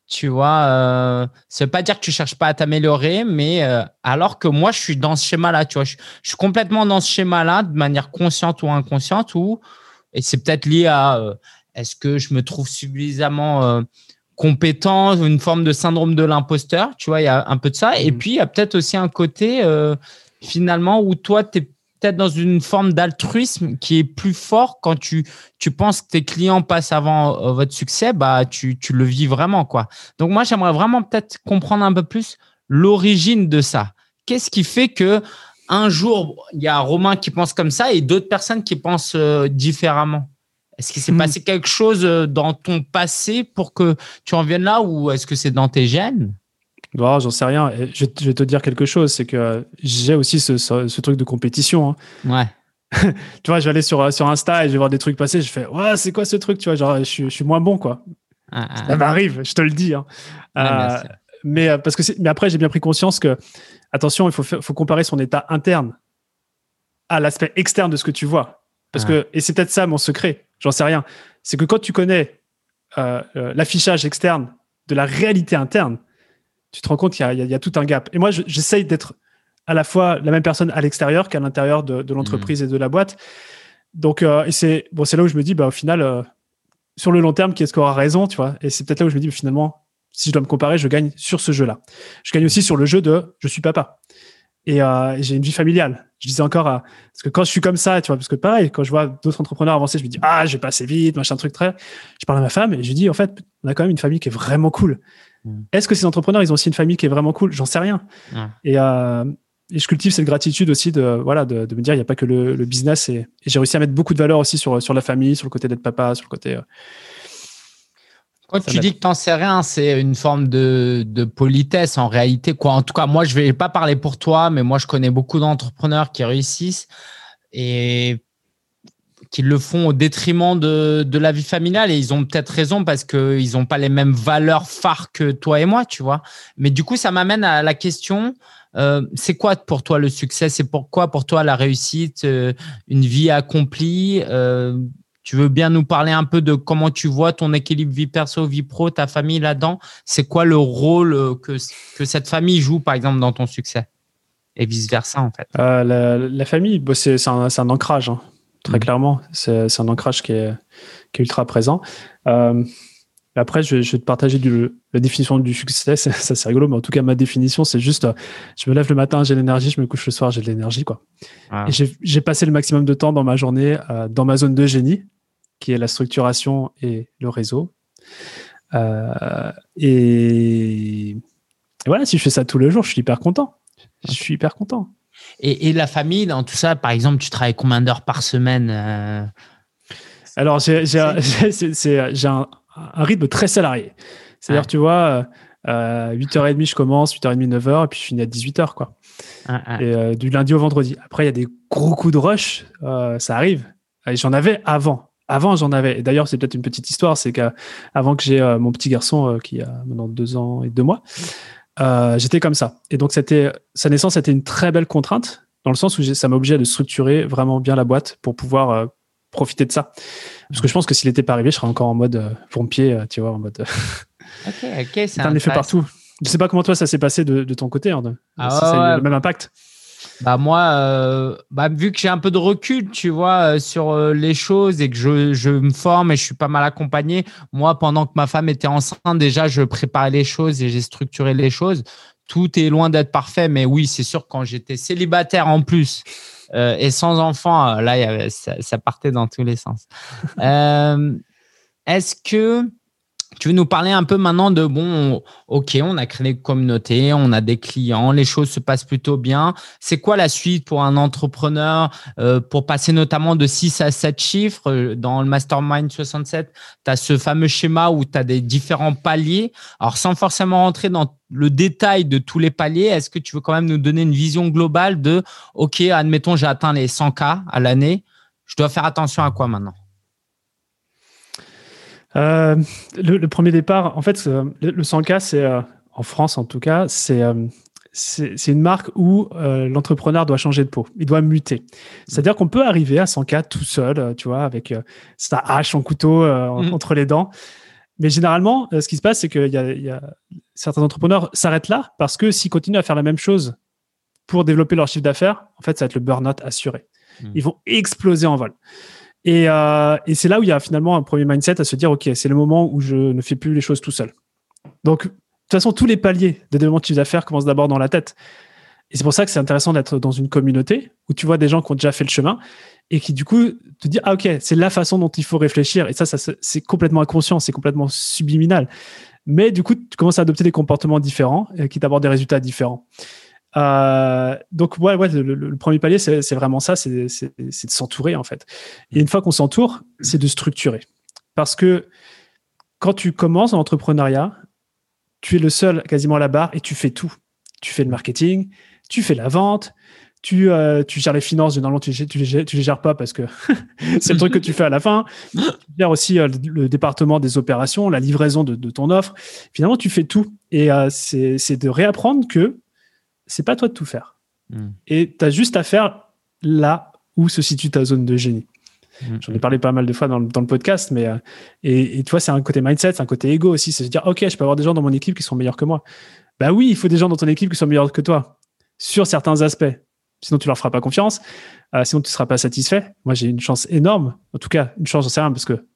Tu vois, euh, ça veut pas dire que tu cherches pas à t'améliorer, mais alors que moi, je suis dans ce schéma-là, tu vois, je, suis complètement dans ce schéma-là de manière consciente ou inconsciente, ou et c'est peut-être lié à est-ce que je me trouve suffisamment compétent, une forme de syndrome de l'imposteur, tu vois, il y a un peu de ça. Et mmh. puis, il y a peut-être aussi un côté, finalement, où toi, tu es peut-être dans une forme d'altruisme qui est plus fort quand tu, tu penses que tes clients passent avant euh, votre succès, bah, tu, tu le vis vraiment. quoi. Donc, moi, j'aimerais vraiment peut-être comprendre un peu plus l'origine de ça. Qu'est-ce qui fait que un jour, il y a Romain qui pense comme ça et d'autres personnes qui pensent euh, différemment? Est-ce qu'il s'est hmm. passé quelque chose euh, dans ton passé pour que tu en viennes là ou est-ce que c'est dans tes gènes? Bon, j'en sais rien. Je, vais te dire quelque chose, c'est que j'ai aussi ce, truc de compétition. Hein. Ouais. tu vois, je vais aller sur, sur Insta et je vais voir des trucs passer. Je fais, ouais, c'est quoi ce truc Tu vois, genre, je, suis moins bon, quoi. Ah, ah. ça m'arrive, je te le dis. Hein. Euh, Mais, euh, parce que mais après, j'ai bien pris conscience que, attention, il faut, faut comparer son état interne à l'aspect externe de ce que tu vois. Parce que, et c'est peut-être ça mon secret, j'en sais rien. C'est que quand tu connais euh, l'affichage externe de la réalité interne, tu te rends compte qu'il y, a tout un gap. Et moi, j'essaye d'être à la fois la même personne à l'extérieur qu'à l'intérieur de, l'entreprise mmh. et de la boîte. Donc, et c'est bon, là où je me dis, bah, au final, sur le long terme, qui est-ce qui aura raison, tu vois? Et c'est peut-être là où je me dis, finalement, si je dois me comparer, je gagne sur ce jeu-là. Je gagne aussi sur le jeu de je suis papa. Et euh, j'ai une vie familiale. Je disais encore, parce que quand je suis comme ça, tu vois, parce que pareil, quand je vois d'autres entrepreneurs avancer, je me dis, ah, je vais pas assez vite, machin, truc très. Je parle à ma femme et je lui dis, en fait, on a quand même une famille qui est vraiment cool. Mm. Est-ce que ces entrepreneurs, ils ont aussi une famille qui est vraiment cool? J'en sais rien. Et, euh, et, je cultive cette gratitude aussi de, voilà, de, de me dire, il n'y a pas que le, le business. Et, j'ai réussi à mettre beaucoup de valeur aussi sur, sur la famille, sur le côté d'être papa, sur le côté. Euh, quand tu dis que t'en sais rien, c'est une forme de, de, politesse en réalité. Quoi. En tout cas, moi, je vais pas parler pour toi, mais moi, je connais beaucoup d'entrepreneurs qui réussissent et qui le font au détriment de, de la vie familiale. Et ils ont peut-être raison parce qu'ils n'ont pas les mêmes valeurs phares que toi et moi, tu vois. Mais du coup, ça m'amène à la question. Euh, c'est quoi pour toi le succès? C'est pourquoi pour toi la réussite, euh, une vie accomplie? Euh, tu veux bien nous parler un peu de comment tu vois ton équilibre vie perso, vie pro, ta famille là-dedans? C'est quoi le rôle que, que cette famille joue, par exemple, dans ton succès? Et vice-versa, en fait. La, famille, bah, c'est un, un, ancrage, hein, très mmh. clairement. C'est un ancrage qui est, qui est ultra présent. Euh, après, je, vais te partager du, la définition du succès. Ça, c'est rigolo, mais en tout cas, ma définition, c'est juste je me lève le matin, j'ai l'énergie, je me couche le soir, j'ai de l'énergie. quoi. Ah. J'ai passé le maximum de temps dans ma journée dans ma zone de génie qui est la structuration et le réseau. Euh, et, voilà, si je fais ça tous les jours, je suis hyper content. Je suis hyper content. Et, la famille, dans tout ça, par exemple, tu travailles combien d'heures par semaine euh? Alors, j'ai un, rythme très salarié. C'est-à-dire, tu vois, euh, 8h30, je commence, 8h30, 9h, et puis je finis à 18h, quoi. Et euh, du lundi au vendredi. Après, il y a des gros coups de rush, ça arrive. J'en avais avant. Avant, j'en avais. D'ailleurs, c'est peut-être une petite histoire, c'est qu'avant que j'ai euh, mon petit garçon euh, qui a maintenant deux ans et deux mois, euh, j'étais comme ça. Et donc, c'était sa naissance était une très belle contrainte dans le sens où ça m'obligeait de structurer vraiment bien la boîte pour pouvoir profiter de ça. Parce que je pense que s'il n'était pas arrivé, je serais encore en mode pompier, tu vois, en mode. ok, ok, c'est un effet partout. Je sais pas comment toi ça s'est passé de, ton côté, hein, ah si ça a eu le même impact. Bah moi, euh, bah, vu que j'ai un peu de recul, tu vois, euh, sur euh, les choses et que je, je, me forme et je suis pas mal accompagné, moi, pendant que ma femme était enceinte, déjà, je préparais les choses et j'ai structuré les choses. Tout est loin d'être parfait, mais oui, c'est sûr, quand j'étais célibataire en plus et sans enfant, là, y avait, ça, ça, partait dans tous les sens. Est-ce que tu veux nous parler un peu maintenant de, bon, OK, on a créé une communauté, on a des clients, les choses se passent plutôt bien. C'est quoi la suite pour un entrepreneur euh, pour passer notamment de 6 à 7 chiffres euh, Dans le Mastermind 67, tu as ce fameux schéma où tu as des différents paliers. Alors, sans forcément rentrer dans le détail de tous les paliers, est-ce que tu veux quand même nous donner une vision globale de, OK, admettons, j'ai atteint les 100K à l'année, je dois faire attention à quoi maintenant? Euh, le, premier départ, en fait, le, 100K, c'est euh, en France en tout cas, c'est euh, c'est une marque où l'entrepreneur doit changer de peau, il doit muter. C'est-à-dire qu'on peut arriver à 100K tout seul, tu vois, avec sa hache, son couteau mhm. entre les dents. Mais généralement, ce qui se passe, c'est que y y a, certains entrepreneurs s'arrêtent là parce que s'ils continuent à faire la même chose pour développer leur chiffre d'affaires, en fait, ça va être le burn-out assuré. Mhm. Ils vont exploser en vol. Et, euh, et c'est là où il y a finalement un premier mindset à se dire, OK, c'est le moment où je ne fais plus les choses tout seul. Donc, de toute façon, tous les paliers de développement de chiffre d'affaires commencent d'abord dans la tête. Et c'est pour ça que c'est intéressant d'être dans une communauté où tu vois des gens qui ont déjà fait le chemin et qui, du coup, te disent, ah, OK, c'est la façon dont il faut réfléchir. Et ça, c'est complètement inconscient, c'est complètement subliminal. Mais du coup, tu commences à adopter des comportements différents et qui t'apportent des résultats différents. Euh, donc ouais, ouais le, premier palier, c'est vraiment ça, c'est de s'entourer en fait. Et une fois qu'on s'entoure, c'est de structurer. Parce que quand tu commences en entrepreneuriat, tu es le seul quasiment à la barre et tu fais tout. Tu fais le marketing, tu fais la vente, tu, euh, gères les finances, généralement, tu, tu, les, gères pas parce que c'est le truc que tu fais à la fin. Tu gères aussi euh, le, département des opérations, la livraison de, ton offre. Finalement, tu fais tout. Et c'est de réapprendre que c'est pas toi de tout faire. Hmm. Et tu as juste à faire là où se situe ta zone de génie. Hmm. J'en ai parlé pas mal de fois dans le, dans le podcast, mais et, et, tu vois, c'est un côté mindset, c'est un côté ego aussi. C'est de dire, OK, je peux avoir des gens dans mon équipe qui sont meilleurs que moi. Bah oui, il faut des gens dans ton équipe qui sont meilleurs que toi sur certains aspects. Sinon, tu leur feras pas confiance. Euh, sinon, tu seras pas satisfait. Moi, j'ai une chance énorme. En tout cas, une chance, j'en sais rien parce que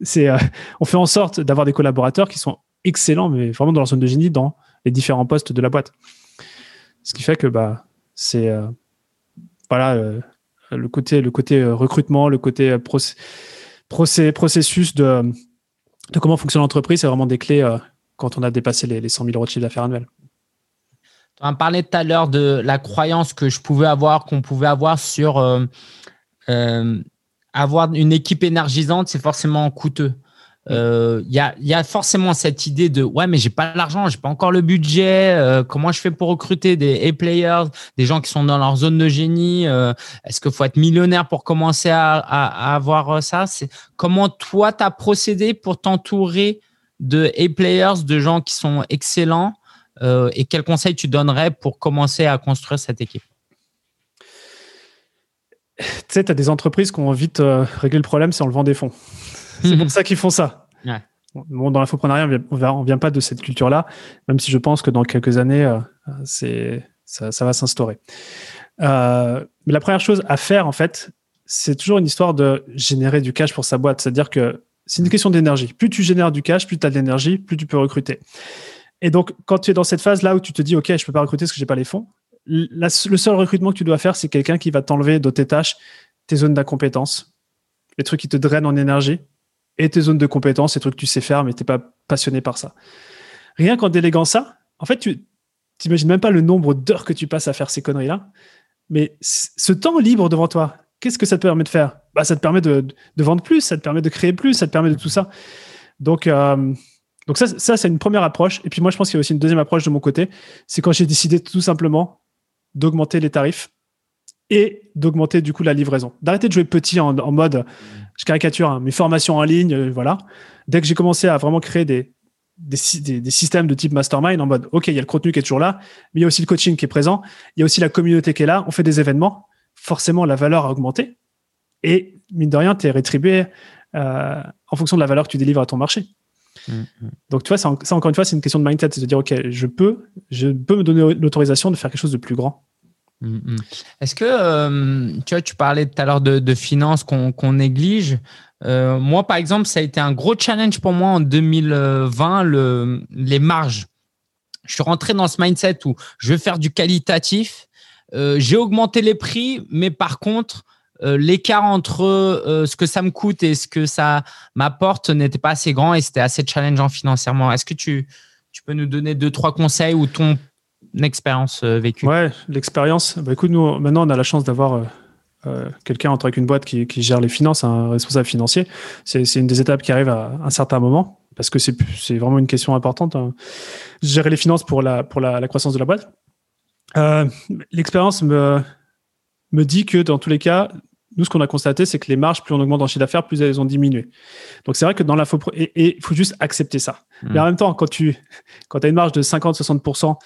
c'est, euh, on fait en sorte d'avoir des collaborateurs qui sont excellents, mais vraiment dans leur zone de génie dans les différents postes de la boîte. Ce qui fait que, bah, c'est, euh, voilà, le côté, le côté recrutement, le côté processus de, de comment fonctionne l'entreprise, c'est vraiment des clés quand on a dépassé les, les 100 000 euros de chiffre d'affaires annuel. Tu en parlais tout à l'heure de la croyance que je pouvais avoir, qu'on pouvait avoir sur euh, euh, avoir une équipe énergisante, c'est forcément coûteux. Il euh, y, a, y, a, forcément cette idée de ouais mais j'ai pas l'argent, j'ai pas encore le budget. comment je fais pour recruter des A-players, des gens qui sont dans leur zone de génie Est-ce qu'il faut être millionnaire pour commencer à, à, à avoir ça? C'est comment toi tu as procédé pour t'entourer de A-players, de gens qui sont excellents euh, et quels conseils tu donnerais pour commencer à construire cette équipe? Tu sais, tu as des entreprises qui ont envie de régler le problème, c'est en levant des fonds. C'est pour ça qu'ils font ça. Bon, dans l'infoprenariat, on ne vient pas de cette culture-là, même si je pense que dans quelques années, euh, c'est, ça, va s'instaurer. Euh, mais la première chose à faire, en fait, c'est toujours une histoire de générer du cash pour sa boîte. C'est-à-dire que c'est une question d'énergie. Plus tu génères du cash, plus tu as de l'énergie, plus tu peux recruter. Et donc, quand tu es dans cette phase-là où tu te dis, OK, je peux pas recruter parce que j'ai pas les fonds, le seul recrutement que tu dois faire, c'est quelqu'un qui va t'enlever de tes tâches, tes zones d'incompétence, les trucs qui te drainent en énergie, et tes zones de compétences, les trucs que tu sais faire, mais tu n'es pas passionné par ça. Rien qu'en déléguant ça, en fait, tu n'imagines même pas le nombre d'heures que tu passes à faire ces conneries-là. Mais ce temps libre devant toi, qu'est-ce que ça te permet de faire? Bah, Ça te permet de, vendre plus, ça te permet de créer plus, ça te permet de tout ça. Donc, euh, donc ça, ça c'est une première approche. Et puis moi, je pense qu'il y a aussi une deuxième approche de mon côté. C'est quand j'ai décidé tout simplement d'augmenter les tarifs et d'augmenter du coup la livraison. D'arrêter de jouer petit en, mode, je caricature, hein, mes formations en ligne, euh, voilà. Dès que j'ai commencé à vraiment créer des, des, des, systèmes de type mastermind en mode, OK, il y a le contenu qui est toujours là, mais il y a aussi le coaching qui est présent, il y a aussi la communauté qui est là, on fait des événements, forcément la valeur a augmenté. Et mine de rien, tu es rétribué euh, en fonction de la valeur que tu délivres à ton marché. Mm, mm. Donc, tu vois, ça, encore une fois, c'est une question de mindset. C'est de dire, OK, je peux, je peux me donner l'autorisation de faire quelque chose de plus grand. Mm, Est-ce que, euh, tu vois, tu parlais tout à l'heure de, finances qu'on néglige. Euh, moi, par exemple, ça a été un gros challenge pour moi en 2020, le, les marges. Je suis rentré dans ce mindset où je veux faire du qualitatif. Euh, j'ai augmenté les prix, mais par contre, l'écart entre ce que ça me coûte et ce que ça m'apporte n'était pas assez grand et c'était assez challengeant financièrement. Est-ce que tu peux nous donner deux, trois conseils ou ton expérience euh, vécue Ouais, l'expérience. Bah, écoute, nous, maintenant, on a la chance d'avoir quelqu'un entre avec une boîte qui, qui, gère les finances, un responsable financier. C'est une des étapes qui arrive à un certain moment parce que c'est vraiment une question importante. Hein. Gérer les finances pour la, pour la, la croissance de la boîte. L'expérience me, me dit que dans tous les cas, nous, ce qu'on a constaté, c'est que les marges, plus on augmente le chiffre d'affaires, plus elles ont diminué. Donc, c'est vrai que dans l'info, et il faut juste accepter ça. Hmm. Mais en même temps, quand tu quand as une marge de 50-60%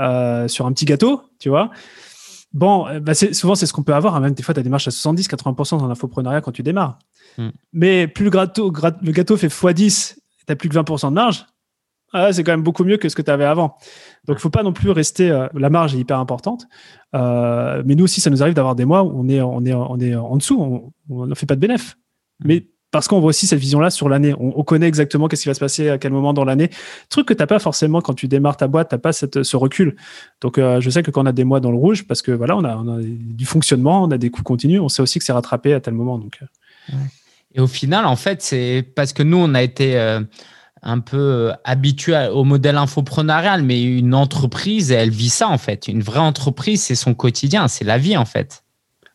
euh, sur un petit gâteau, tu vois, bon, euh, bah souvent, c'est ce qu'on peut avoir. Hein. Même des fois, tu as des marges à 70-80% dans l'infoprenariat quand tu démarres. Hmm. Mais plus le gâteau, le gâteau fait x10, tu n'as plus que 20% de marge, ah, c'est quand même beaucoup mieux que ce que tu avais avant. Donc, il faut pas non plus rester. Euh, la marge est hyper importante. Euh, mais nous aussi, ça nous arrive d'avoir des mois où on est, on est, on est en dessous, on ne fait pas de bénéfice. Mais parce qu'on voit aussi cette vision-là sur l'année. On, connaît exactement qu'est-ce qui va se passer à quel moment dans l'année. Truc que tu n'as pas forcément quand tu démarres ta boîte, tu n'as pas cette, ce recul. Donc, euh, je sais que quand on a des mois dans le rouge, parce que voilà, on a, on a du fonctionnement, on a des coûts continus, on sait aussi que c'est rattrapé à tel moment. Donc, Et au final, en fait, c'est parce que nous, on a été un peu euh, habitué au modèle infopreneurial, mais une entreprise, elle vit ça en fait. Une vraie entreprise, c'est son quotidien, c'est la vie en fait.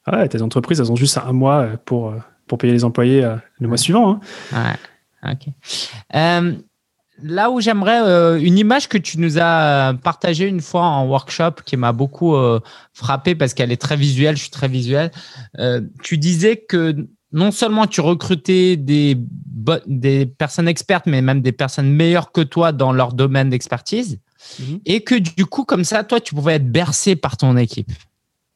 Ah ouais, tes entreprises, elles ont juste un mois euh, pour, euh, pour payer les employés le mois suivant. Hein. Ouais, ok. là où j'aimerais euh, une image que tu nous as partagée une fois en workshop qui m'a beaucoup euh, frappé parce qu'elle est très visuelle, je suis très visuel. Euh, tu disais que non seulement tu recrutais des, des personnes expertes, mais même des personnes meilleures que toi dans leur domaine d'expertise, mhm. et que du coup, comme ça, toi, tu pouvais être bercé par ton équipe.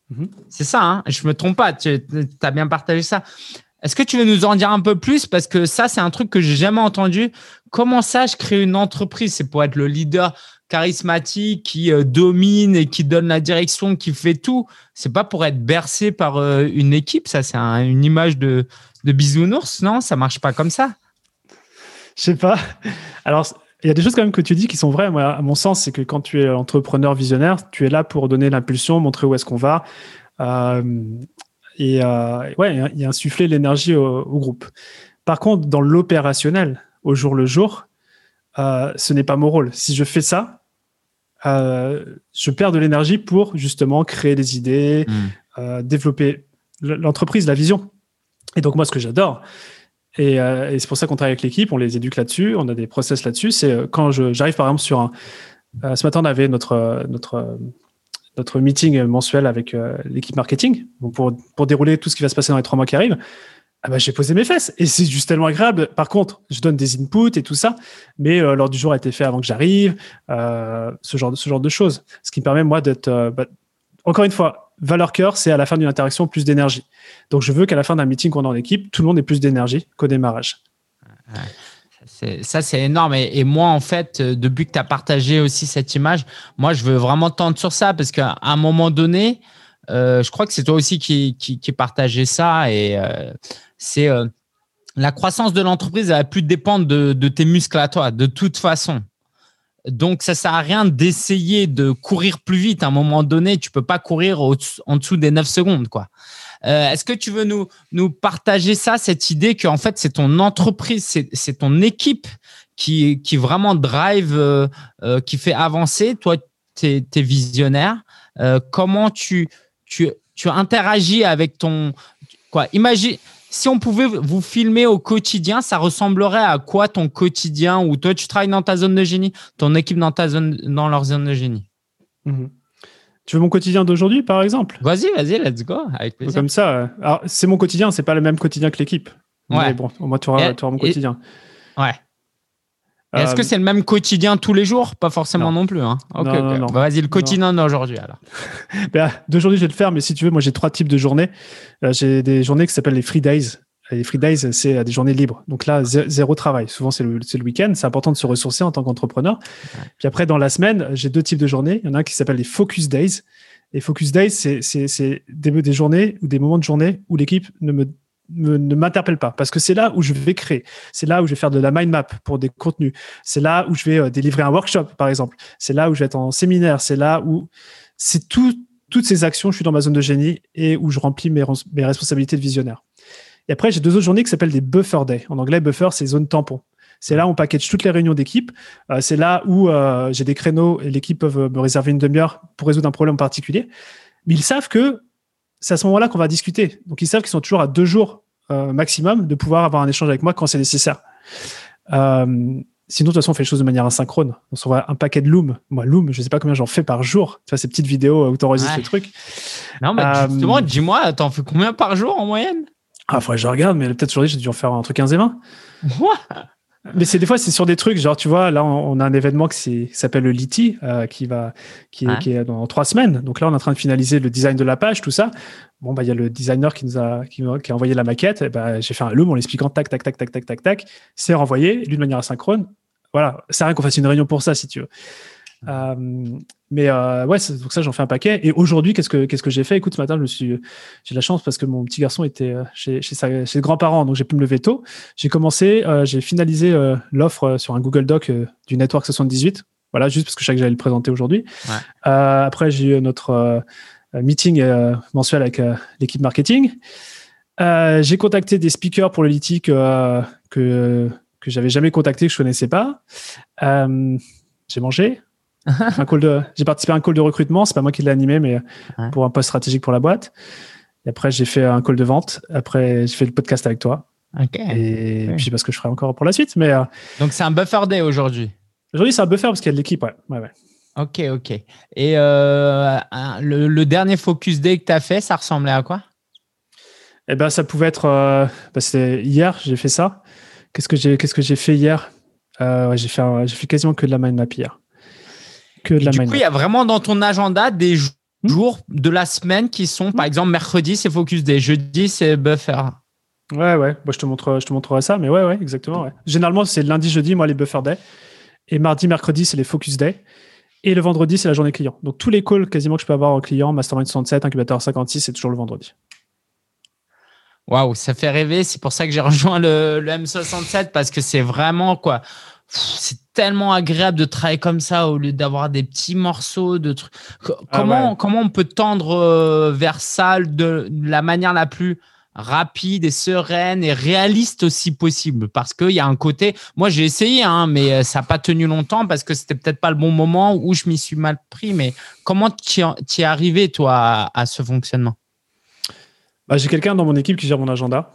Mhm. C'est ça, hein je me trompe pas, tu as bien partagé ça. Est-ce que tu veux nous en dire un peu plus? Parce que ça, c'est un truc que j'ai jamais entendu. Comment ça, je crée une entreprise? C'est pour être le leader charismatique qui euh, domine et qui donne la direction, qui fait tout. C'est pas pour être bercé par euh, une équipe. Ça, c'est une image de, de bisounours. Non, ça marche pas comme ça. Je sais pas. Alors, il y a des choses quand même que tu dis qui sont vraies. Moi, à mon sens, c'est que quand tu es entrepreneur visionnaire, tu es là pour donner l'impulsion, montrer où est-ce qu'on va. Euh, et euh, ouais, il l'énergie au, groupe. Par contre, dans l'opérationnel, au jour le jour, euh, ce n'est pas mon rôle. Si je fais ça, euh, je perds de l'énergie pour justement créer des idées, hmm. développer l'entreprise, la vision. Et donc moi, ce que j'adore, et, c'est pour ça qu'on travaille avec l'équipe, on les éduque là-dessus, on a des process là-dessus. C'est quand j'arrive par exemple sur un. ce matin, on avait notre notre notre meeting mensuel avec euh, l'équipe marketing pour, pour dérouler tout ce qui va se passer dans les trois mois qui arrivent. Ah bah, j'ai posé mes fesses et c'est juste tellement agréable. Par contre, je donne des inputs et tout ça, mais euh, l'ordre du jour a été fait avant que j'arrive, euh, ce genre de ce genre de choses. Ce qui me permet moi d'être, bah, encore une fois, valeur cœur, c'est à la fin d'une interaction plus d'énergie. Donc je veux qu'à la fin d'un meeting qu'on a en équipe, tout le monde ait plus d'énergie qu'au démarrage. Ça, c'est énorme. Et, moi, en fait, euh, depuis que tu as partagé aussi cette image, moi, je veux vraiment tendre sur ça parce qu'à un moment donné, euh, je crois que c'est toi aussi qui, qui, partageais ça. Et euh, c'est la croissance de l'entreprise, elle va plus dépendre de, de, tes muscles à toi, de toute façon. Donc, ça sert à rien d'essayer de courir plus vite. À un moment donné, tu peux pas courir en dessous des 9 secondes, quoi. Euh, est-ce que tu veux nous, partager ça, cette idée qu'en fait, c'est ton entreprise, c'est ton équipe qui, vraiment drive, euh, euh, qui fait avancer? Toi, tu es, visionnaire. comment tu, interagis avec ton. Quoi, imagine, si on pouvait vous filmer au quotidien, ça ressemblerait à quoi ton quotidien? Où toi tu travailles dans ta zone de génie, ton équipe dans leur zone de génie? Mmh tu veux mon quotidien d'aujourd'hui, par exemple? Vas-y, vas-y, let's go, avec plaisir. Comme ça. Alors, c'est mon quotidien, c'est pas le même quotidien que l'équipe. Ouais. Mais bon, au moins, tu auras, mon quotidien. Ouais. Est-ce que euh, c'est le même quotidien tous les jours? Pas forcément non, plus. Hein. Non, non, bah, vas-y, le quotidien d'aujourd'hui alors. ben, d'aujourd'hui, je vais le faire, mais si tu veux, moi j'ai trois types de journées. Euh, j'ai des journées qui s'appellent les free days. Les free days, c'est des journées libres. Donc là, zéro travail. Souvent, c'est le, le week-end. C'est important de se ressourcer en tant qu'entrepreneur. Puis après, dans la semaine, j'ai deux types de journées. Il y en a un qui s'appelle les focus days. Et focus days, c'est des, des journées ou des moments de journée où l'équipe ne me ne m'interpelle pas parce que c'est là où je vais créer, c'est là où je vais faire de la mind map pour des contenus, c'est là où je vais euh, délivrer un workshop par exemple, c'est là où je vais être en séminaire, c'est là où c'est tout, toutes ces actions, je suis dans ma zone de génie et où je remplis mes, mes responsabilités de visionnaire. Et après, j'ai deux autres journées qui s'appellent des buffer days. En anglais, buffer, c'est zone tampon. C'est là où on package toutes les réunions d'équipe. Euh, c'est là où euh, j'ai des créneaux et l'équipe peut me réserver une demi-heure pour résoudre un problème particulier. Mais ils savent que c'est à ce moment-là qu'on va discuter. Donc ils savent qu'ils sont toujours à deux jours euh, maximum de pouvoir avoir un échange avec moi quand c'est nécessaire. sinon, de toute façon, on fait les choses de manière asynchrone. On s'envoie un paquet de Loom. Moi, Loom, je sais pas combien j'en fais par jour. Tu vois, ces petites vidéos où tu enregistres le truc. Non, mais justement, dis-moi, t'en fais combien par jour en moyenne? Ah, faudrait que je regarde, mais peut-être aujourd'hui, j'ai dû en faire entre 15 et 20. mais c'est des fois, c'est sur des trucs, genre, tu vois, là, on, a un événement qui s'appelle le Liti, euh, qui va, qui, est dans trois semaines. Donc là, on est en train de finaliser le design de la page, tout ça. Bon, bah, il y a le designer qui nous a, qui, a envoyé la maquette. bah, j'ai fait un loom en l'expliquant tac, tac, tac, tac, tac, tac, tac. C'est renvoyé, lui de manière asynchrone. Voilà. C'est rien qu'on fasse une réunion pour ça, si tu veux. Euh, mais euh, ouais, donc ça, j'en fais un paquet. Et aujourd'hui, qu'est-ce que qu'est-ce que j'ai fait? Écoute, ce matin, je me suis, j'ai de la chance parce que mon petit garçon était euh, chez chez, sa, ses grands-parents, donc j'ai pu me lever tôt. J'ai commencé, euh, j'ai finalisé l'offre sur un Google Doc du Network 78. Voilà, juste parce que je savais que j'allais le présenter aujourd'hui. Ouais. après, j'ai eu notre meeting mensuel avec l'équipe marketing. j'ai contacté des speakers pour le litique que que j'avais jamais contacté, que je connaissais pas. j'ai mangé, un call de, j'ai participé à un call de recrutement. C'est pas moi qui l'ai animé, mais pour un poste stratégique pour la boîte. Et après, j'ai fait un call de vente. Après, j'ai fait le podcast avec toi. Et puis, parce que je ferai encore pour la suite. Mais Donc, c'est un buffer day aujourd'hui? aujourd'hui, c'est un buffer parce qu'il y a de l'équipe. Ouais. Ouais, ouais. Ok, ok. Et euh, le, le dernier focus day que tu as fait, ça ressemblait à quoi? Eh ben, ça pouvait être. euh, bah, c'était hier, j'ai fait ça. Qu'est-ce que j'ai, qu'est-ce que j'ai fait hier? Euh, ouais, j'ai fait, j'ai fait quasiment que de la mind map hier. Que de Et la Du mind coup, il y a vraiment dans ton agenda des Hmm. jours de la semaine qui sont, par exemple, mercredi, c'est focus day, jeudi, c'est buffer. Ouais, ouais. Moi, je te montre, je te montrerai ça, mais ouais, ouais, exactement. Ouais. Généralement, c'est lundi, jeudi, moi, les buffer day. Et mardi, mercredi, c'est les focus day. Et le vendredi, c'est la journée client. Donc, tous les calls quasiment que je peux avoir en client, Mastermind 67, Incubateur 56, c'est toujours le vendredi. Waouh, ça fait rêver. C'est pour ça que j'ai rejoint le, le M67 parce que c'est vraiment quoi. C'est tellement agréable de travailler comme ça au lieu d'avoir des petits morceaux de trucs. Ah Comment, ouais. comment on peut tendre euh, vers ça de la manière la plus rapide et sereine et réaliste aussi possible? Parce qu'il y a un côté moi j'ai essayé hein, mais euh, ça n'a pas tenu longtemps parce que c'était peut-être pas le bon moment ou je m'y suis mal pris mais comment tu es arrivé toi à, à ce fonctionnement? Bah, j'ai quelqu'un dans mon équipe qui gère mon agenda.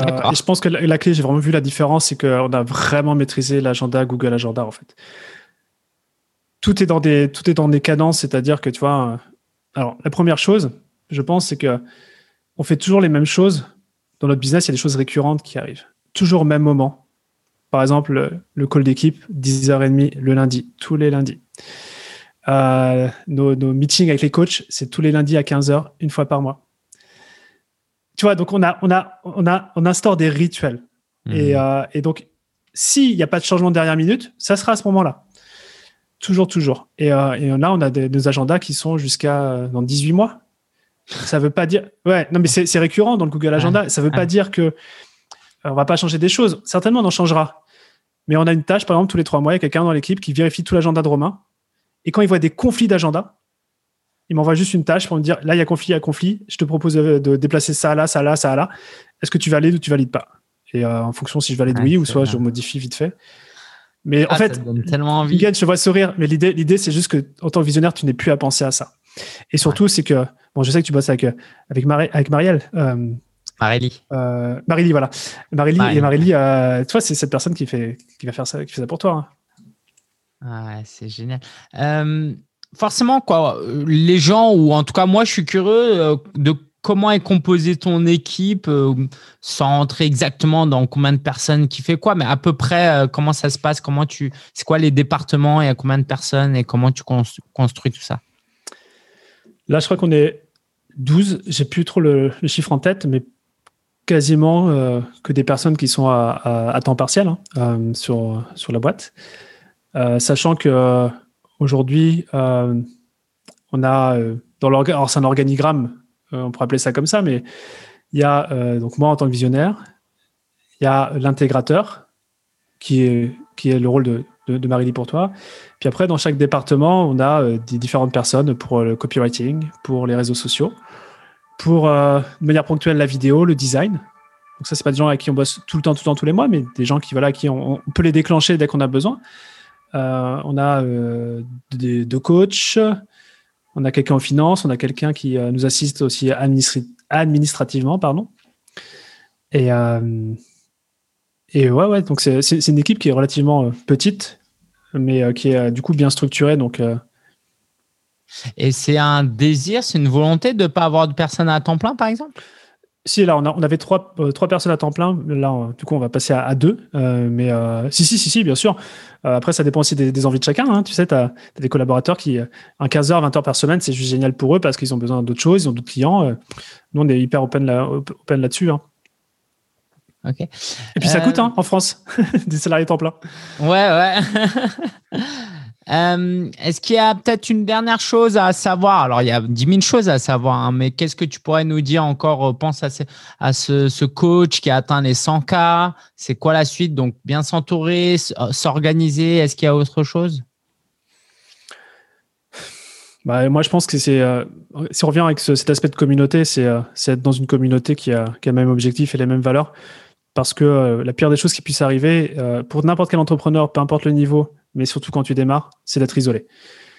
Euh, je pense que la, clé, j'ai vraiment vu la différence, c'est qu'on a vraiment maîtrisé l'agenda Google Agenda en fait. Tout est dans des, tout est dans des cadences, c'est-à-dire que tu vois. euh, alors, la première chose, je pense, c'est que on fait toujours les mêmes choses. Dans notre business, il y a des choses récurrentes qui arrivent. Toujours au même moment. Par exemple, le, le call d'équipe, 10h30 le lundi, tous les lundis. Euh, nos, nos meetings avec les coachs, c'est tous les lundis à 15h, une fois par mois. Tu vois, donc on a, on a, on a, on instaure des rituels. Et, euh, et donc, s'il n'y a pas de changement de dernière minute, ça sera à ce moment-là. Toujours, toujours. Et, euh, et là, on a des, des agendas qui sont jusqu'à euh, dans 18 mois. Ça veut pas dire. Ouais, non, mais c'est récurrent dans le Google Agenda. Ça veut pas dire que on va pas changer des choses. Certainement, on en changera. Mais on a une tâche, par exemple, tous les trois mois, il y a quelqu'un dans l'équipe qui vérifie tout l'agenda de Romain. Et quand il voit des conflits d'agenda, il m'envoie juste une tâche pour me dire là, il y a conflit, il y a conflit. Je te propose de, déplacer ça là, ça là, ça là. Est-ce que tu valides ou tu valides pas? Et euh, en fonction si je valide oui ou soit bien. je modifie vite fait. Mais en Ah, fait, tellement envie Miguel, je te vois sourire, mais l'idée, l'idée, c'est juste que, en tant que visionnaire, tu n'es plus à penser à ça. Et surtout, c'est que, bon, je sais que tu bosses avec, euh, avec, Mari- avec Marielle, euh, Marélie euh, voilà. Marily. et Marily, euh, toi, c'est cette personne qui fait, qui va faire ça, qui fait ça pour toi. hein. Ah ouais, c'est génial. Forcément, les gens, ou en tout cas, moi, je suis curieux euh, de comment est composée ton équipe, euh, sans entrer exactement dans combien de personnes qui fait quoi, mais à peu près euh, comment ça se passe, comment tu, c'est quoi les départements et à combien de personnes et comment tu cons- construis tout ça? Là, je crois qu'on est 12. J'ai plus trop le, chiffre en tête, mais quasiment que des personnes qui sont à, temps partiel hein, sur, la boîte. Sachant que aujourd'hui, euh, on a euh, dans l'orga- alors c'est un organigramme, euh, on pourrait appeler ça comme ça, mais il y a donc moi en tant que visionnaire, il y a l'intégrateur qui est, qui est le rôle de, de, Marie-Lie pour toi. Puis après, dans chaque département, on a des différentes personnes pour le copywriting, pour les réseaux sociaux, pour de manière ponctuelle la vidéo, le design. Donc ça, c'est pas des gens avec qui on bosse tout le temps, tout le temps, tous les mois, mais des gens qui voilà, qui on peut les déclencher dès qu'on a besoin. Euh, on a euh, deux coachs, on a quelqu'un en finance, on a quelqu'un qui euh, nous assiste aussi administrativement, pardon. Et ouais, c'est une équipe qui est relativement petite, mais qui est du coup bien structurée. Donc, Et c'est un désir, c'est une volonté de ne pas avoir de personnes à temps plein, par exemple? Si, là, on, a- on avait trois, euh, trois personnes à temps plein. Là, on- du coup, on va passer à, à deux. Euh, mais euh, si, si, si, si, bien sûr. Euh, après, ça dépend aussi des, des envies de chacun. hein. Tu sais, tu as, des collaborateurs qui, un 15h, 20h par semaine, c'est juste génial pour eux parce qu'ils ont besoin d'autres choses, ils ont d'autres clients. Nous, on est hyper open, là, open là-dessus. hein. Ok. Et puis, ça coûte hein, en France, des salariés temps plein. Ouais, ouais. Euh, Est-ce qu'il y a peut-être une dernière chose à savoir? Alors, il y a 10 000 choses à savoir, hein, mais qu'est-ce que tu pourrais nous dire encore euh, Pense à, ce, coach qui a atteint les 100K. C'est quoi la suite? Donc, bien s'entourer, euh, s'organiser. Est-ce qu'il y a autre chose? Bah, moi, je pense que c'est. si on revient avec ce- cet aspect de communauté, c'est être dans une communauté qui a, qui a le même objectif et les mêmes valeurs. Parce que la pire des choses qui puisse arriver, pour n'importe quel entrepreneur, peu importe le niveau, mais surtout quand tu démarres, c'est d'être isolé.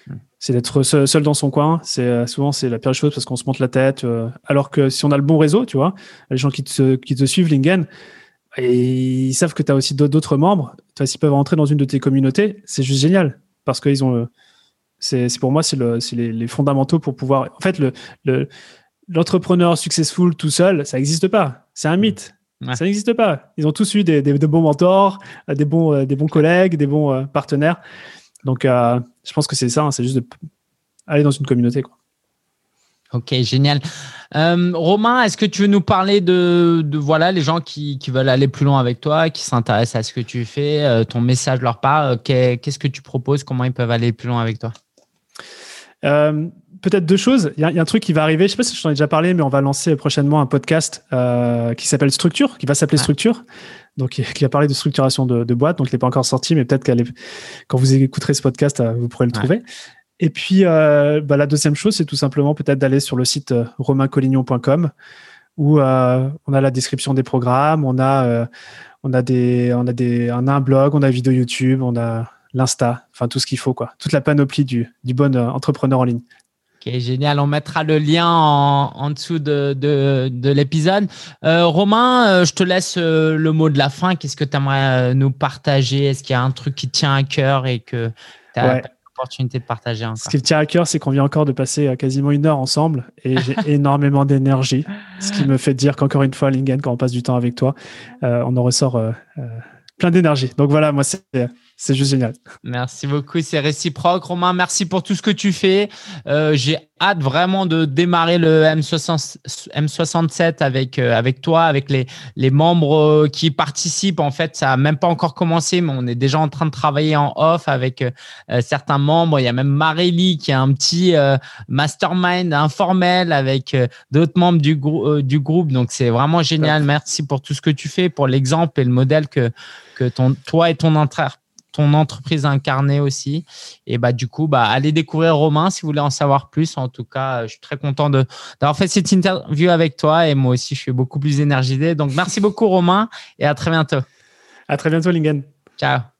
Hmm. c'est d'être seul, dans son coin. C'est souvent c'est la pire chose parce qu'on se monte la tête. alors que si on a le bon réseau, tu vois, les gens qui te, qui te suivent, Lingen, et ils savent que tu as aussi d'autres membres. S'ils peuvent rentrer dans une de tes communautés, c'est juste génial parce qu'ils ont. C'est pour moi, c'est le, les, les, fondamentaux pour pouvoir. En fait, le, l'entrepreneur successful tout seul, ça n'existe pas. C'est un mythe. Ça n'existe pas. Ils ont tous eu des, des, de bons mentors, des bons, euh, des bons collègues, des bons euh, partenaires. Donc, euh, je pense que c'est ça. Hein, c'est juste d'aller dans une communauté. Quoi. Ok, génial. Romain, est-ce que tu veux nous parler de, de voilà les gens qui, qui, veulent aller plus loin avec toi, qui s'intéressent à ce que tu fais, ton message leur part, qu'est-ce que tu proposes, comment ils peuvent aller plus loin avec toi? Peut-être deux choses. Il y, a un truc qui va arriver. Je sais pas si je t'en ai déjà parlé, mais on va lancer prochainement un podcast euh, qui s'appelle Structure, qui va s'appeler Structure. Donc, qui va parler de structuration de, de boîte. Donc, il n'est pas encore sorti, mais peut-être qu'elle quand vous écouterez ce podcast, euh, vous pourrez le trouver. Et puis, euh, bah, la deuxième chose, c'est tout simplement peut-être d'aller sur le site romaincollignon.com où on a la description des programmes, on a, on a des, on a des, on a un blog, on a une vidéo YouTube, on a l'Insta, enfin tout ce qu'il faut, quoi. Toute la panoplie du, du bon entrepreneur en ligne génial. On mettra le lien en, dessous de, de, l'épisode. Euh, Romain, euh, je te laisse euh, le mot de la fin. Qu'est-ce que tu aimerais nous partager? Est-ce qu'il y a un truc qui tient à cœur et que tu as l'opportunité de partager encore? Ce qui me tient à cœur, c'est qu'on vient encore de passer quasiment une heure ensemble et j'ai énormément d'énergie. Ce qui me fait dire qu'encore une fois, Lingen, quand on passe du temps avec toi, on en ressort plein d'énergie. Donc voilà, moi, c'est c'est juste génial. Merci beaucoup, c'est réciproque. Romain, merci pour tout ce que tu fais. Euh, j'ai hâte vraiment de démarrer le M67 avec, euh, avec toi, avec les, les membres euh, qui participent. En fait, ça n'a même pas encore commencé, mais on est déjà en train de travailler en off avec certains membres. Il y a même Marélie qui a un petit mastermind informel avec d'autres membres du, du groupe. Donc, c'est vraiment génial. Merci pour tout ce que tu fais, pour l'exemple et le modèle que, que ton, toi et ton entraire ton entreprise incarnée aussi. Et bah, du coup, bah, allez découvrir Romain si vous voulez en savoir plus. En tout cas, je suis très content d'avoir fait cette interview avec toi et moi aussi, je suis beaucoup plus énergisé. Donc, merci beaucoup, Romain, et à très bientôt. À très bientôt, Lingen. Ciao.